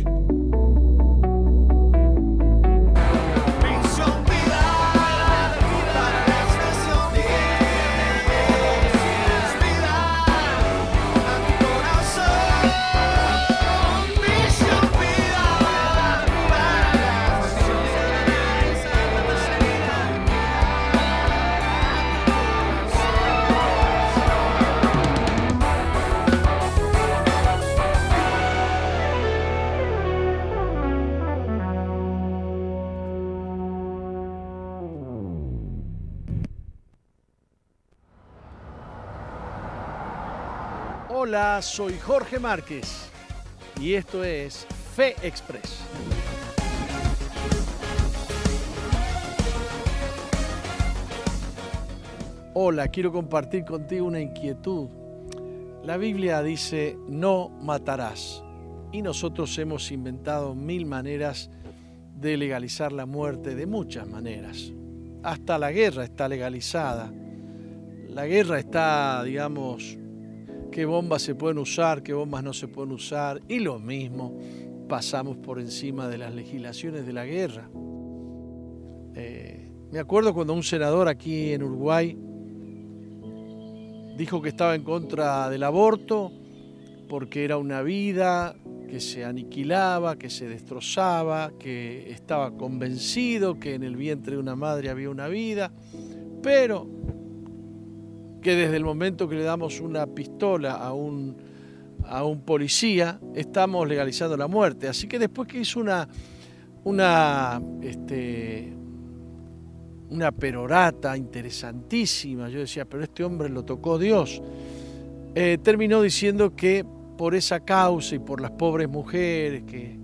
Soy Jorge Márquez y esto es Fe Express. Hola, quiero compartir contigo una inquietud. La Biblia dice, no matarás. Y nosotros hemos inventado mil maneras de legalizar la muerte, de muchas maneras. Hasta la guerra está legalizada. La guerra está, digamos, qué bombas se pueden usar, qué bombas no se pueden usar. Y lo mismo pasamos por encima de las legislaciones de la guerra. Eh, me acuerdo cuando un senador aquí en Uruguay dijo que estaba en contra del aborto porque era una vida que se aniquilaba, que se destrozaba, que estaba convencido que en el vientre de una madre había una vida, pero que desde el momento que le damos una pistola a un, a un policía, estamos legalizando la muerte. Así que después que hizo una, una, este, una perorata interesantísima, yo decía, pero este hombre lo tocó Dios, eh, terminó diciendo que por esa causa y por las pobres mujeres, que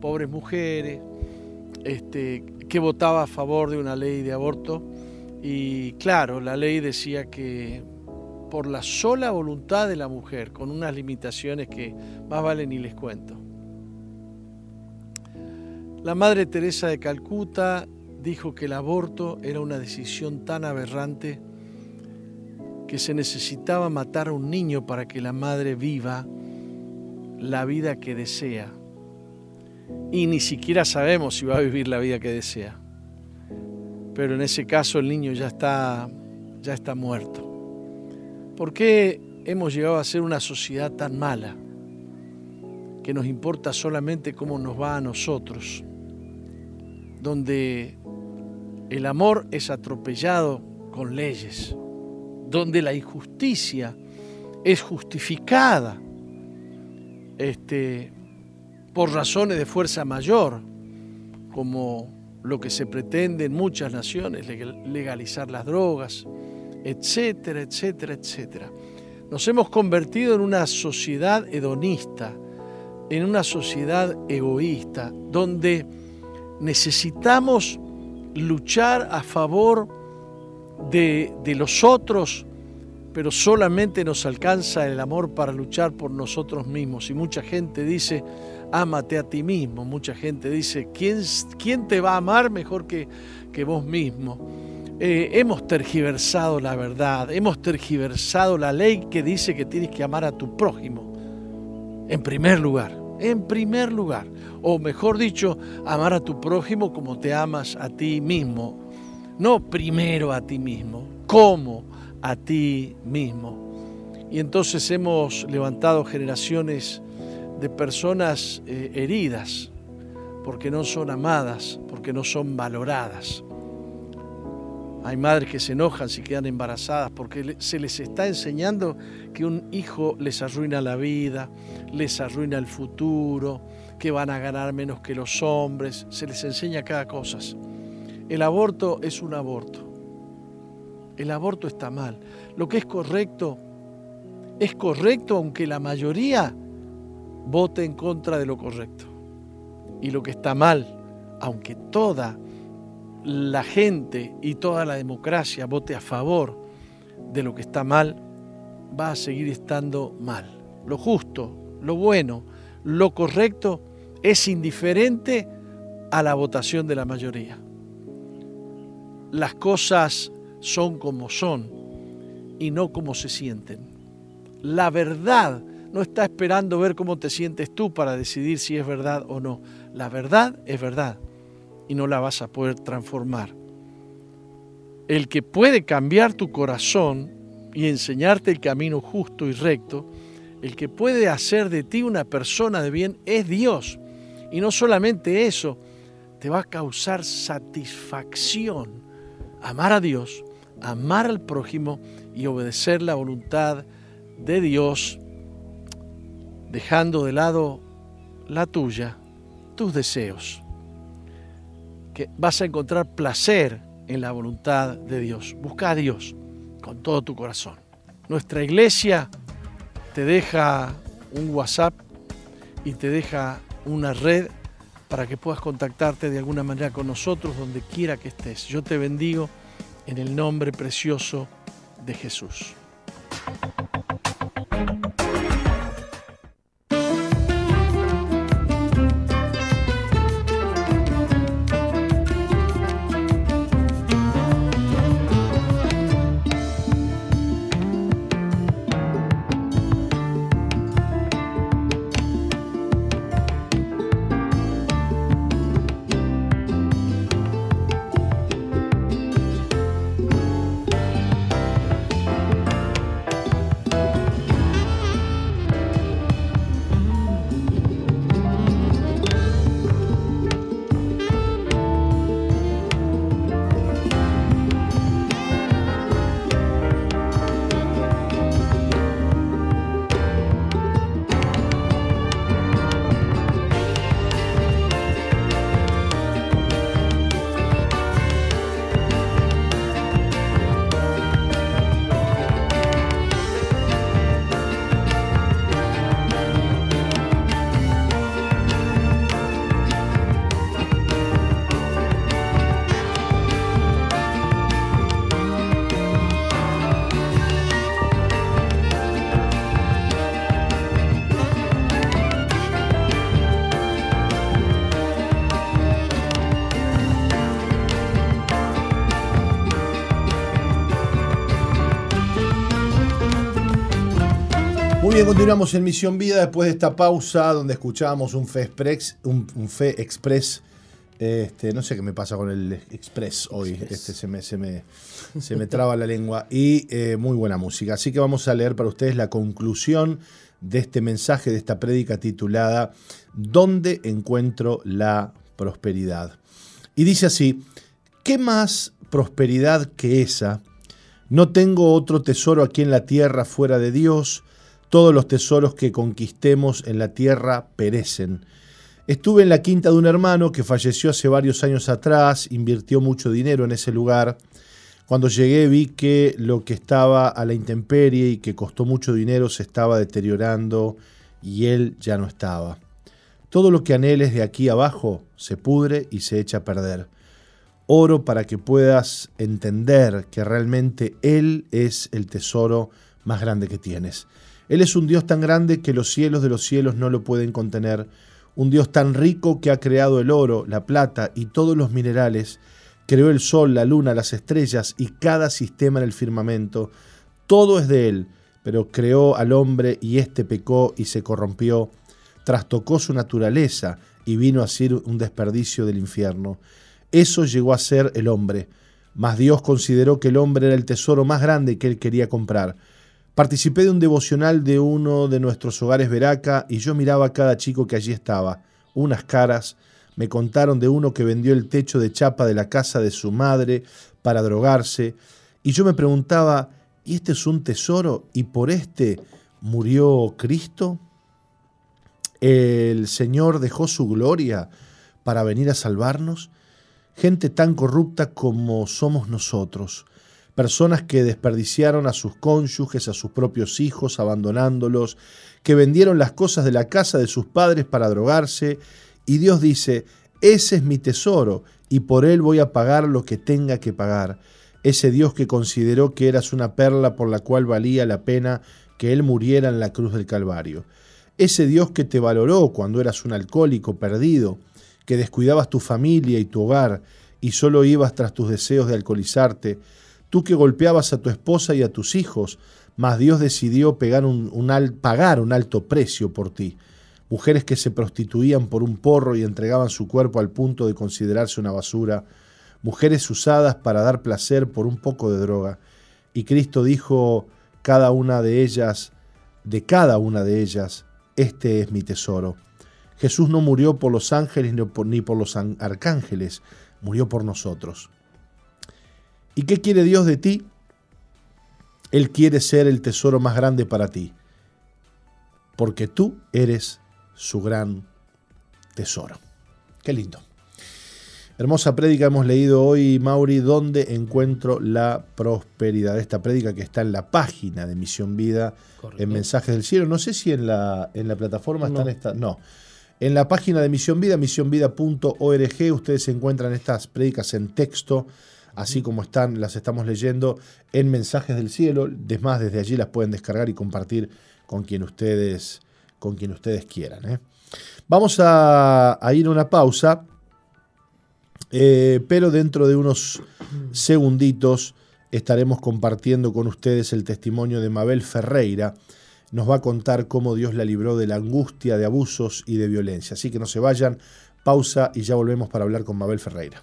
pobres mujeres, este, que votaba a favor de una ley de aborto, y claro, la ley decía que por la sola voluntad de la mujer, con unas limitaciones que más vale ni les cuento. La Madre Teresa de Calcuta dijo que el aborto era una decisión tan aberrante que se necesitaba matar a un niño para que la madre viva la vida que desea. Y ni siquiera sabemos si va a vivir la vida que desea pero en ese caso el niño ya está, ya está muerto. ¿Por qué hemos llegado a ser una sociedad tan mala? Que nos importa solamente cómo nos va a nosotros, donde el amor es atropellado con leyes, donde la injusticia es justificada este, por razones de fuerza mayor, como lo que se pretende en muchas naciones, legalizar las drogas, etcétera, etcétera, etcétera. Nos hemos convertido en una sociedad hedonista, en una sociedad egoísta, donde necesitamos luchar a favor de, de los otros, pero solamente nos alcanza el amor para luchar por nosotros mismos. Y mucha gente dice, ámate a ti mismo. Mucha gente dice, ¿quién, quién te va a amar mejor que, que vos mismo? Eh, hemos tergiversado la verdad, hemos tergiversado la ley que dice que tienes que amar a tu prójimo. En primer lugar, en primer lugar. O mejor dicho, amar a tu prójimo como te amas a ti mismo. No primero a ti mismo, como a ti mismo. Y entonces hemos levantado generaciones de personas eh, heridas porque no son amadas, porque no son valoradas. Hay madres que se enojan si quedan embarazadas porque se les está enseñando que un hijo les arruina la vida, les arruina el futuro, que van a ganar menos que los hombres, se les enseña cada cosa. El aborto es un aborto. El aborto está mal. Lo que es correcto es correcto aunque la mayoría vote en contra de lo correcto. Y lo que está mal, aunque toda la gente y toda la democracia vote a favor de lo que está mal, va a seguir estando mal. Lo justo, lo bueno, lo correcto es indiferente a la votación de la mayoría. Las cosas son como son y no como se sienten. La verdad no está esperando ver cómo te sientes tú para decidir si es verdad o no. La verdad es verdad y no la vas a poder transformar. El que puede cambiar tu corazón y enseñarte el camino justo y recto, el que puede hacer de ti una persona de bien es Dios. Y no solamente eso, te va a causar satisfacción amar a Dios, amar al prójimo y obedecer la voluntad de Dios, dejando de lado la tuya, tus deseos. Que vas a encontrar placer en la voluntad de Dios. Busca a Dios con todo tu corazón. Nuestra iglesia te deja un WhatsApp y te deja una red para que puedas contactarte de alguna manera con nosotros donde quiera que estés. Yo te bendigo en el nombre precioso de Jesús. Continuamos en Misión Vida después de esta pausa donde escuchábamos un Fe Express, un, un Fe Express. Este, no sé qué me pasa con el Express hoy, este, se, me, se, me, se me traba la lengua. Y eh, muy buena música. Así que vamos a leer para ustedes la conclusión de este mensaje, de esta prédica titulada ¿Dónde encuentro la prosperidad? Y dice así, ¿qué más prosperidad que esa? No tengo otro tesoro aquí en la tierra fuera de Dios. Todos los tesoros que conquistemos en la tierra perecen. Estuve en la quinta de un hermano que falleció hace varios años atrás, invirtió mucho dinero en ese lugar. Cuando llegué vi que lo que estaba a la intemperie y que costó mucho dinero se estaba deteriorando y él ya no estaba. Todo lo que anheles de aquí abajo se pudre y se echa a perder. Oro para que puedas entender que realmente Él es el tesoro más grande que tienes. Él es un Dios tan grande que los cielos de los cielos no lo pueden contener, un Dios tan rico que ha creado el oro, la plata y todos los minerales, creó el sol, la luna, las estrellas y cada sistema en el firmamento. Todo es de Él, pero creó al hombre y éste pecó y se corrompió, trastocó su naturaleza y vino a ser un desperdicio del infierno. Eso llegó a ser el hombre, mas Dios consideró que el hombre era el tesoro más grande que él quería comprar. Participé de un devocional de uno de nuestros hogares Veraca y yo miraba a cada chico que allí estaba. Unas caras. Me contaron de uno que vendió el techo de chapa de la casa de su madre para drogarse. Y yo me preguntaba, ¿y este es un tesoro? ¿Y por este murió Cristo? ¿El Señor dejó su gloria para venir a salvarnos? Gente tan corrupta como somos nosotros personas que desperdiciaron a sus cónyuges, a sus propios hijos, abandonándolos, que vendieron las cosas de la casa de sus padres para drogarse, y Dios dice, ese es mi tesoro, y por él voy a pagar lo que tenga que pagar. Ese Dios que consideró que eras una perla por la cual valía la pena que él muriera en la cruz del Calvario. Ese Dios que te valoró cuando eras un alcohólico perdido, que descuidabas tu familia y tu hogar y solo ibas tras tus deseos de alcoholizarte, tú que golpeabas a tu esposa y a tus hijos, mas Dios decidió pegar un, pagar un alto precio por ti. Mujeres que se prostituían por un porro y entregaban su cuerpo al punto de considerarse una basura. Mujeres usadas para dar placer por un poco de droga. Y Cristo dijo, cada una de ellas, de cada una de ellas, este es mi tesoro. Jesús no murió por los ángeles ni por, ni por los arcángeles, murió por nosotros. ¿Y qué quiere Dios de ti? Él quiere ser el tesoro más grande para ti, porque tú eres su gran tesoro. Qué lindo. Hermosa prédica hemos leído hoy, Mauri, ¿dónde encuentro la prosperidad? Esta prédica que está en la página de Misión Vida, Correcto. en Mensajes del Cielo. No sé si en la, en la plataforma No. están estas. No. En la página de Misión Vida, misionvida.org, ustedes encuentran estas prédicas en texto, así como están, las estamos leyendo en Mensajes del Cielo. Además, desde allí las pueden descargar y compartir con quien ustedes, con quien ustedes quieran. ¿eh? Vamos a, a ir a una pausa, eh, pero dentro de unos segunditos estaremos compartiendo con ustedes el testimonio de Mabel Ferreira. Nos va a contar cómo Dios la libró de la angustia, de abusos y de violencia. Así que no se vayan, pausa y ya volvemos para hablar con Mabel Ferreira.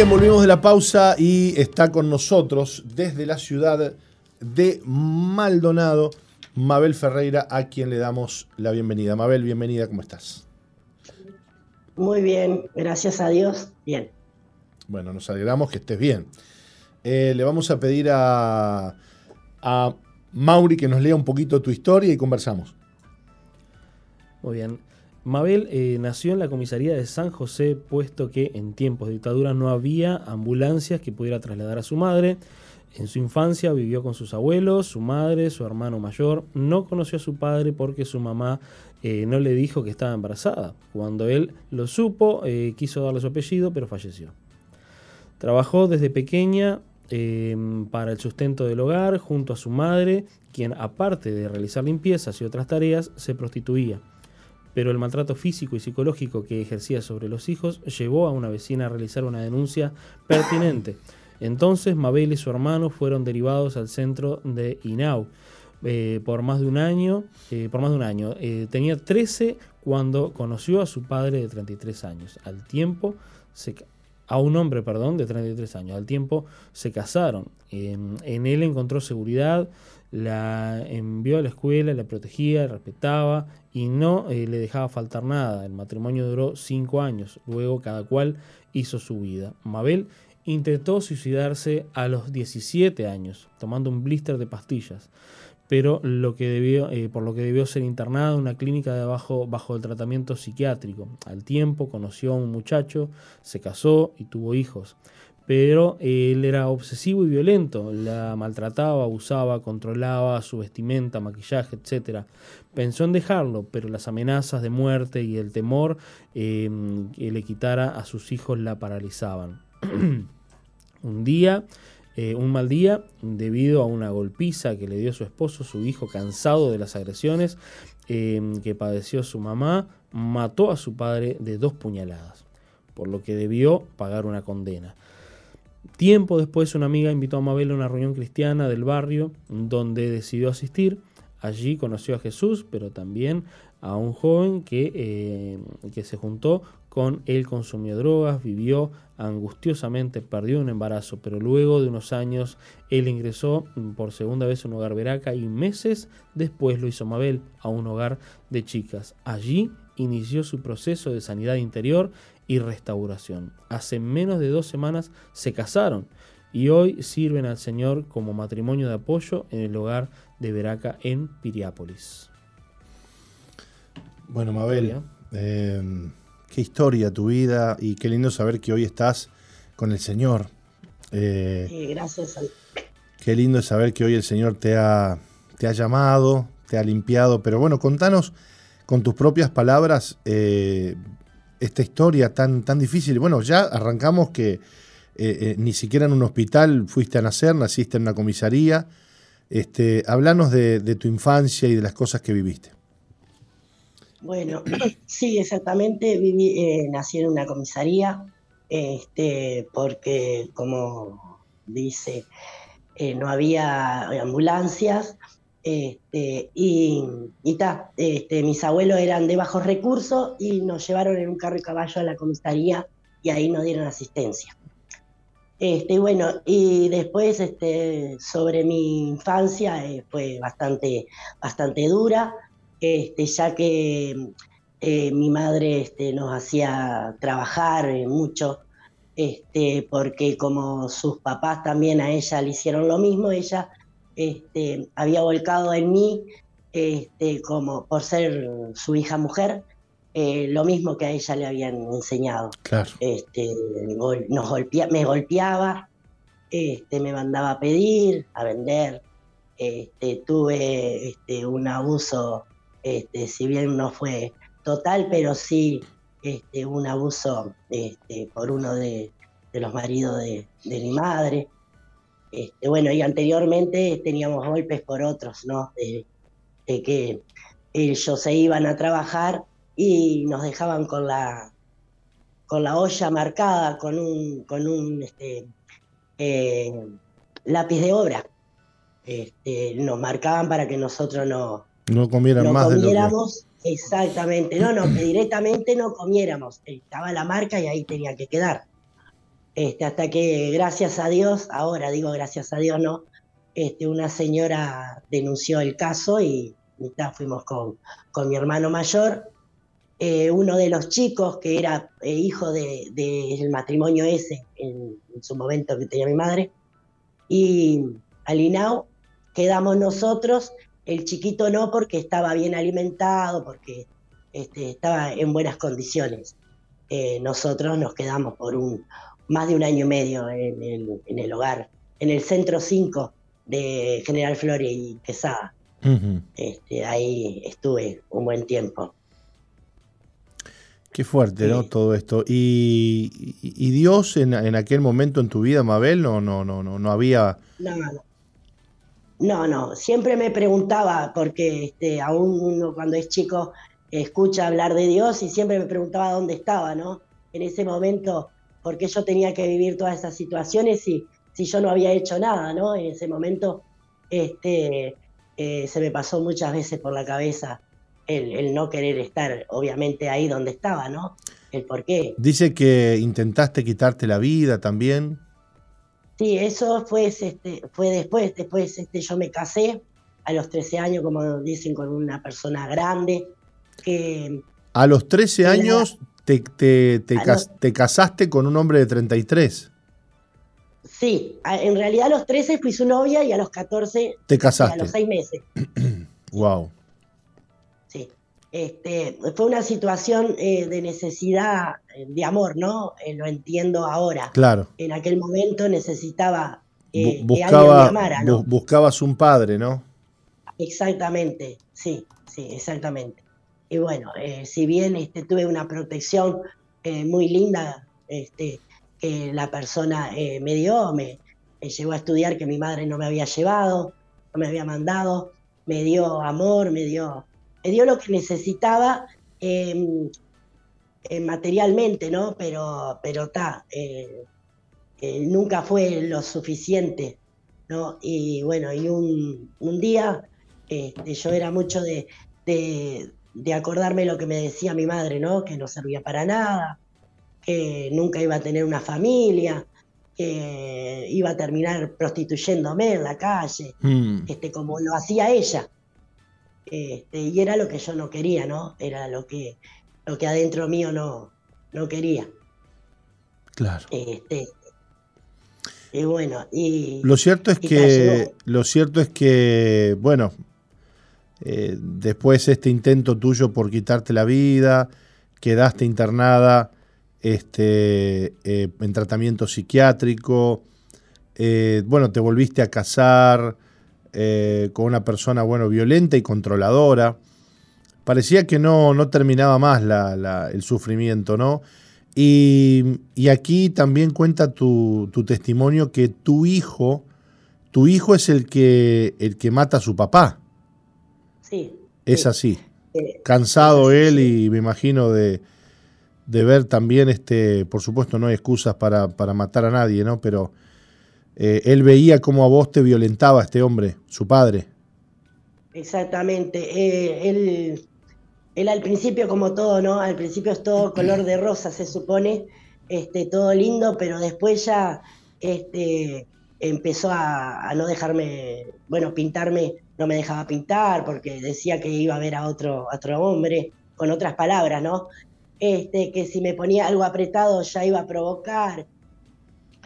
Bien, volvimos de la pausa y está con nosotros desde la ciudad de Maldonado, Mabel Ferreira, a quien le damos la bienvenida. Mabel, bienvenida, ¿cómo estás? Muy bien, gracias a Dios. Bien. Bueno, nos alegramos que estés bien. Eh, le vamos a pedir a, a Mauri que nos lea un poquito tu historia y conversamos. Muy bien. Mabel eh, nació en la comisaría de San José, puesto que en tiempos de dictadura no había ambulancias que pudiera trasladar a su madre. En su infancia vivió con sus abuelos, su madre, su hermano mayor. No conoció a su padre porque su mamá eh, no le dijo que estaba embarazada. Cuando él lo supo, eh, quiso darle su apellido, pero falleció. Trabajó desde pequeña para el sustento del hogar junto a su madre, quien aparte de realizar limpiezas y otras tareas, se prostituía. Pero el maltrato físico y psicológico que ejercía sobre los hijos llevó a una vecina a realizar una denuncia pertinente. Entonces Mabel y su hermano fueron derivados al centro de Inau eh, por más de un año. eh, por más de un año. Eh, tenía 13 cuando conoció a su padre de 33 años. Al tiempo se a un hombre, perdón, de 33 años. Al tiempo se casaron. En él encontró seguridad, la envió a la escuela, la protegía, respetaba y no eh, le dejaba faltar nada. El matrimonio duró cinco años. Luego cada cual hizo su vida. Mabel intentó suicidarse a los 17 años, tomando un blister de pastillas pero lo que debió, eh, por lo que debió ser internado en una clínica de bajo, bajo el tratamiento psiquiátrico. Al tiempo conoció a un muchacho, se casó y tuvo hijos. Pero él era obsesivo y violento, la maltrataba, abusaba, controlaba su vestimenta, maquillaje, etc. Pensó en dejarlo, pero las amenazas de muerte y el temor eh, que le quitara a sus hijos la paralizaban. [CLEARS THROAT] un día eh, un mal día, debido a una golpiza que le dio su esposo, su hijo, cansado de las agresiones eh, que padeció su mamá, mató a su padre de dos puñaladas, por lo que debió pagar una condena. Tiempo después, una amiga invitó a Mabel a una reunión cristiana del barrio, donde decidió asistir. Allí conoció a Jesús, pero también a un joven que, eh, que se juntó con él, consumió drogas, vivió angustiosamente, perdió un embarazo, pero luego de unos años él ingresó por segunda vez a un hogar veraca y meses después lo hizo Mabel a un hogar de chicas. Allí inició su proceso de sanidad interior y restauración. Hace menos de dos semanas se casaron y hoy sirven al Señor como matrimonio de apoyo en el hogar de Veraca en Piriápolis. Bueno, Mabel, eh, qué historia tu vida y qué lindo saber que hoy estás con el Señor. Eh, Eh, gracias qué lindo es saber que hoy el Señor te ha, te ha llamado, te ha limpiado. Pero bueno, contanos con tus propias palabras eh, esta historia tan, tan difícil. Bueno, ya arrancamos que eh, eh, ni siquiera en un hospital fuiste a nacer, naciste en una comisaría. Este, hablanos de, tu infancia y de las cosas que viviste. Bueno, [CLEARS THROAT] sí, exactamente. Viví, eh, nací en una comisaría, este, porque como dice, no había ambulancias, este, y, y este, mis abuelos eran de bajos recursos y nos llevaron en un carro y caballo a la comisaría y ahí nos dieron asistencia. Este, bueno, y después este, sobre mi infancia eh, fue bastante, bastante dura este, ya que eh, mi madre este, nos hacía trabajar eh, mucho, este, porque como sus papás también a ella le hicieron lo mismo, ella este, había volcado en mí, este, como por ser su hija mujer, eh, lo mismo que a ella le habían enseñado. Claro. Este, gol- nos golpea, me golpeaba, este, me mandaba a pedir, a vender. Este, tuve este, un abuso, este, si bien no fue total, pero sí este, un abuso este, por uno de, de los maridos de, de mi madre. Este, bueno, y anteriormente teníamos golpes por otros, ¿no? De, de que ellos se iban a trabajar y nos dejaban con la, con la olla marcada, con un, con un este, eh, lápiz de obra. Este, nos marcaban para que nosotros no, No comieran no más de lo que... comiéramos. Exactamente, no, no, que directamente no comiéramos. Estaba la marca y ahí tenía que quedar. Este, hasta que, gracias a Dios, ahora digo gracias a Dios, no, este, una señora denunció el caso y, fuimos con, con mi hermano mayor. Eh, uno de los chicos que era eh, hijo del de, del matrimonio ese, en, su momento que tenía mi madre, y al INAU quedamos nosotros, el chiquito no porque estaba bien alimentado, porque este, estaba en buenas condiciones. Eh, nosotros nos quedamos por un más de un año y medio en el, en el hogar, en el centro 5 de General Flores y Quesada. Este, ahí estuve un buen tiempo. Qué fuerte, ¿no? Todo esto. Y, y- y Dios en, en aquel momento en tu vida, Mabel, no, no, no, no, no había. No, no. No, no, siempre me preguntaba, porque este, aún uno cuando es chico escucha hablar de Dios y siempre me preguntaba dónde estaba, ¿no? En ese momento, por qué yo tenía que vivir todas esas situaciones si, si yo no había hecho nada, ¿no? En ese momento este, eh, se me pasó muchas veces por la cabeza el, el no querer estar, obviamente, ahí donde estaba, ¿no? El por qué. Dice que intentaste quitarte la vida también. Sí, eso fue, este, fue después. Después este, yo me casé a los 13 años, como dicen, con una persona grande. Que, A los 13 Era- años te, te- te A cas- los- te casaste con un hombre de 33. sí, en realidad a los 13 fui su novia y a los 14, Te y a casaste. los 6 meses. [CLEARS THROAT] Wow. Sí. Este, fue una situación eh, de necesidad eh, de amor, ¿no? Eh, lo entiendo ahora. Claro. En aquel momento necesitaba que buscaba, amara, ¿no? bu- buscabas un padre, ¿no? Exactamente, sí, sí, exactamente. Y bueno, eh, si bien este, tuve una protección eh, muy linda este, que la persona eh, me dio, me, me llevó a estudiar que mi madre no me había llevado, no me había mandado, me dio amor, me dio, me dio lo que necesitaba eh, eh, materialmente, ¿no? Pero, pero está, nunca fue lo suficiente, ¿no? Y bueno, y un, un día este, yo era mucho de, de acordarme lo que me decía mi madre, ¿no? Que no servía para nada, que nunca iba a tener una familia, que iba a terminar prostituyéndome en la calle, Mm, este, como lo hacía ella. Este, y era lo que yo no quería, ¿no? Era lo que, lo que adentro mío no, no quería. claro. Este, y bueno, y Lo cierto es que, lo cierto es que, bueno, eh, después este intento tuyo por quitarte la vida, quedaste internada este, eh, en tratamiento psiquiátrico, eh, bueno, te volviste a casar con una persona, bueno, violenta y controladora. Parecía que no, no terminaba más la- la- el sufrimiento, ¿no? Y, y aquí también cuenta tu, tu testimonio que tu hijo, tu hijo es el que, el que mata a su papá. Sí. Es sí, así. eh, Cansado él y me imagino de, de ver también, este, por supuesto no hay excusas para, para matar a nadie, ¿no? Pero eh, él veía cómo a vos te violentaba este hombre, su padre. Exactamente. Eh, él, él al principio, como todo, ¿no? Al principio es todo color de rosa, se supone, este, todo lindo, pero después ya este, empezó a, a no dejarme, bueno, pintarme, no me dejaba pintar porque decía que iba a ver a otro, otro hombre, con otras palabras, ¿no? Este, que si me ponía algo apretado ya iba a provocar.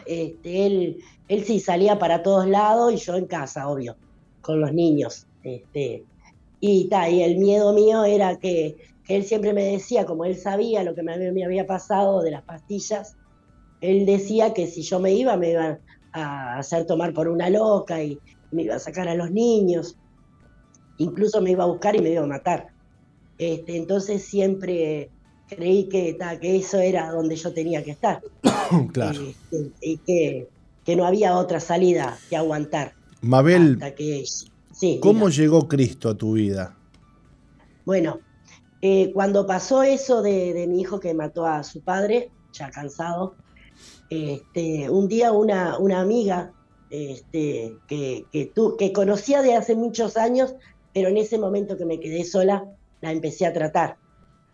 Este, él, él sí salía para todos lados y yo en casa, obvio, con los niños. Este, y, ta, y el miedo mío era que, que él siempre me decía, como él sabía lo que me, había- me había pasado de las pastillas, él decía que si yo me iba, me iban a hacer tomar por una loca y me iba a sacar a los niños, incluso me iba a buscar y me iba a matar. Este, entonces siempre creí que, ta, que eso era donde yo tenía que estar [COUGHS] Claro. este, y que, que no había otra salida que aguantar. Mabel, hasta que, sí, ¿cómo llegó Cristo a tu vida? Bueno, eh, cuando pasó eso de, de mi hijo que mató a su padre, ya cansado, este, un día una, una amiga este, que, que, tu- que conocía de hace muchos años, pero en ese momento que me quedé sola, la empecé a tratar.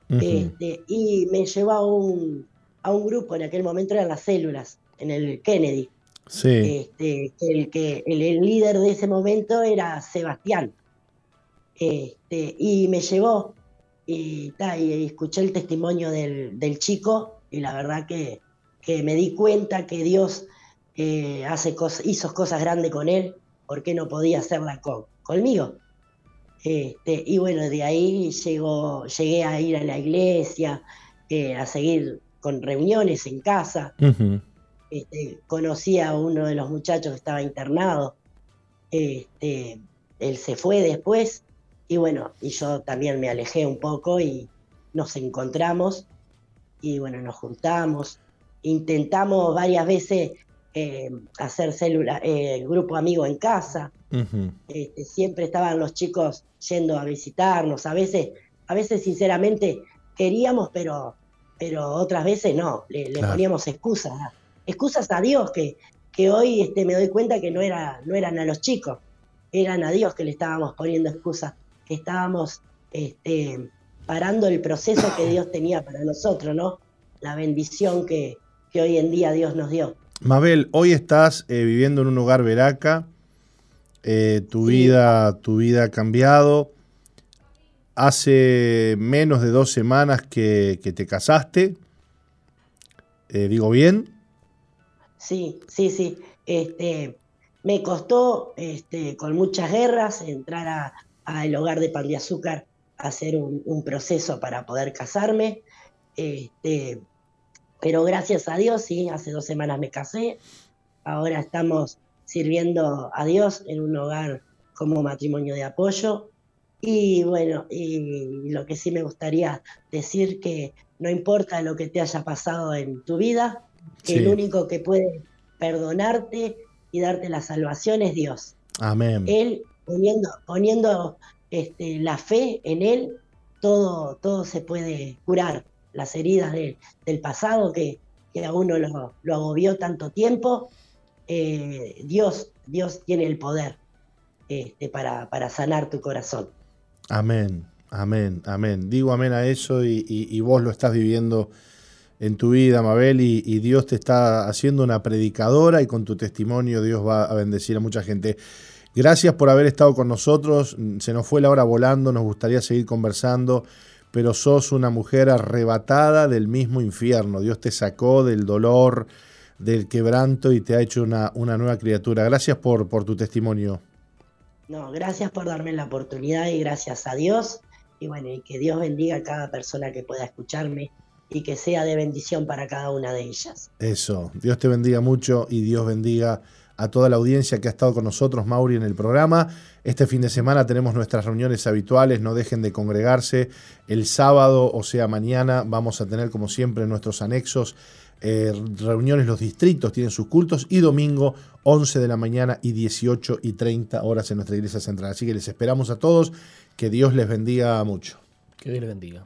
Este, y me llevó a un, a un grupo, en aquel momento eran las células, en el Kennedy. Sí, Este, el, que el, el líder de ese momento era Sebastián. Este, y me llevó y, ta, y escuché el testimonio del, del chico y la verdad que, que me di cuenta que Dios eh, hace hizo cosas grandes con él, ¿por qué no podía hacerla con, conmigo? Este, y bueno, de ahí llegó, llegué a ir a la iglesia, eh, a seguir con reuniones en casa este, conocí a uno de los muchachos que estaba internado. Este, él se fue después y bueno, y yo también me alejé un poco y nos encontramos y bueno, nos juntamos. Intentamos varias veces eh, hacer célula, eh, grupo amigo en casa. Este, siempre estaban los chicos yendo a visitarnos, a veces a veces sinceramente queríamos, pero, pero otras veces no, le, le Claro. poníamos excusas, excusas a Dios que, que hoy este, me doy cuenta que no, era, no eran a los chicos, eran a Dios que le estábamos poniendo excusas, que estábamos este, parando el proceso que Dios tenía para nosotros, ¿no? La bendición que, que hoy en día Dios nos dio. Mabel, hoy estás eh, viviendo en un hogar veraca, eh, tu, Sí. vida, tu vida ha cambiado. Hace menos de dos semanas que, que te casaste. Eh, ¿Digo bien? Sí, sí, sí. Este, me costó este, con muchas guerras entrar a- al hogar de Pan de Azúcar a hacer un, un proceso para poder casarme. Este, pero gracias a Dios, sí, hace dos semanas me casé. Ahora estamos sirviendo a Dios en un hogar como matrimonio de apoyo. Y bueno, y lo que sí me gustaría decir que no importa lo que te haya pasado en tu vida, que Sí. el único que puede perdonarte y darte la salvación es Dios. Amén. Él, poniendo, poniendo este, la fe en Él, todo, todo se puede curar. Las heridas de- del pasado que, que a uno lo, lo agobió tanto tiempo, eh, Dios, Dios tiene el poder este, para, para sanar tu corazón. Amén, amén, amén. Digo amén a eso y, y- y vos lo estás viviendo en tu vida, Mabel, y, y Dios te está haciendo una predicadora y con tu testimonio Dios va a bendecir a mucha gente. Gracias por haber estado con nosotros. Se nos fue la hora volando, nos gustaría seguir conversando, pero sos una mujer arrebatada del mismo infierno. Dios te sacó del dolor, del quebranto y te ha hecho una, una nueva criatura. Gracias por, por tu testimonio. No, gracias por darme la oportunidad y gracias a Dios. Y bueno, y que Dios bendiga a cada persona que pueda escucharme y que sea de bendición para cada una de ellas. Eso, Dios te bendiga mucho y Dios bendiga a toda la audiencia que ha estado con nosotros, Mauri, en el programa. Este fin de semana tenemos nuestras reuniones habituales, no dejen de congregarse. El sábado, o sea, mañana, vamos a tener, como siempre, nuestros anexos eh, reuniones, los distritos tienen sus cultos y domingo 11 de la mañana y 18 y 30 horas en nuestra iglesia central. Así que les esperamos a todos, que Dios les bendiga mucho. Que Dios les bendiga.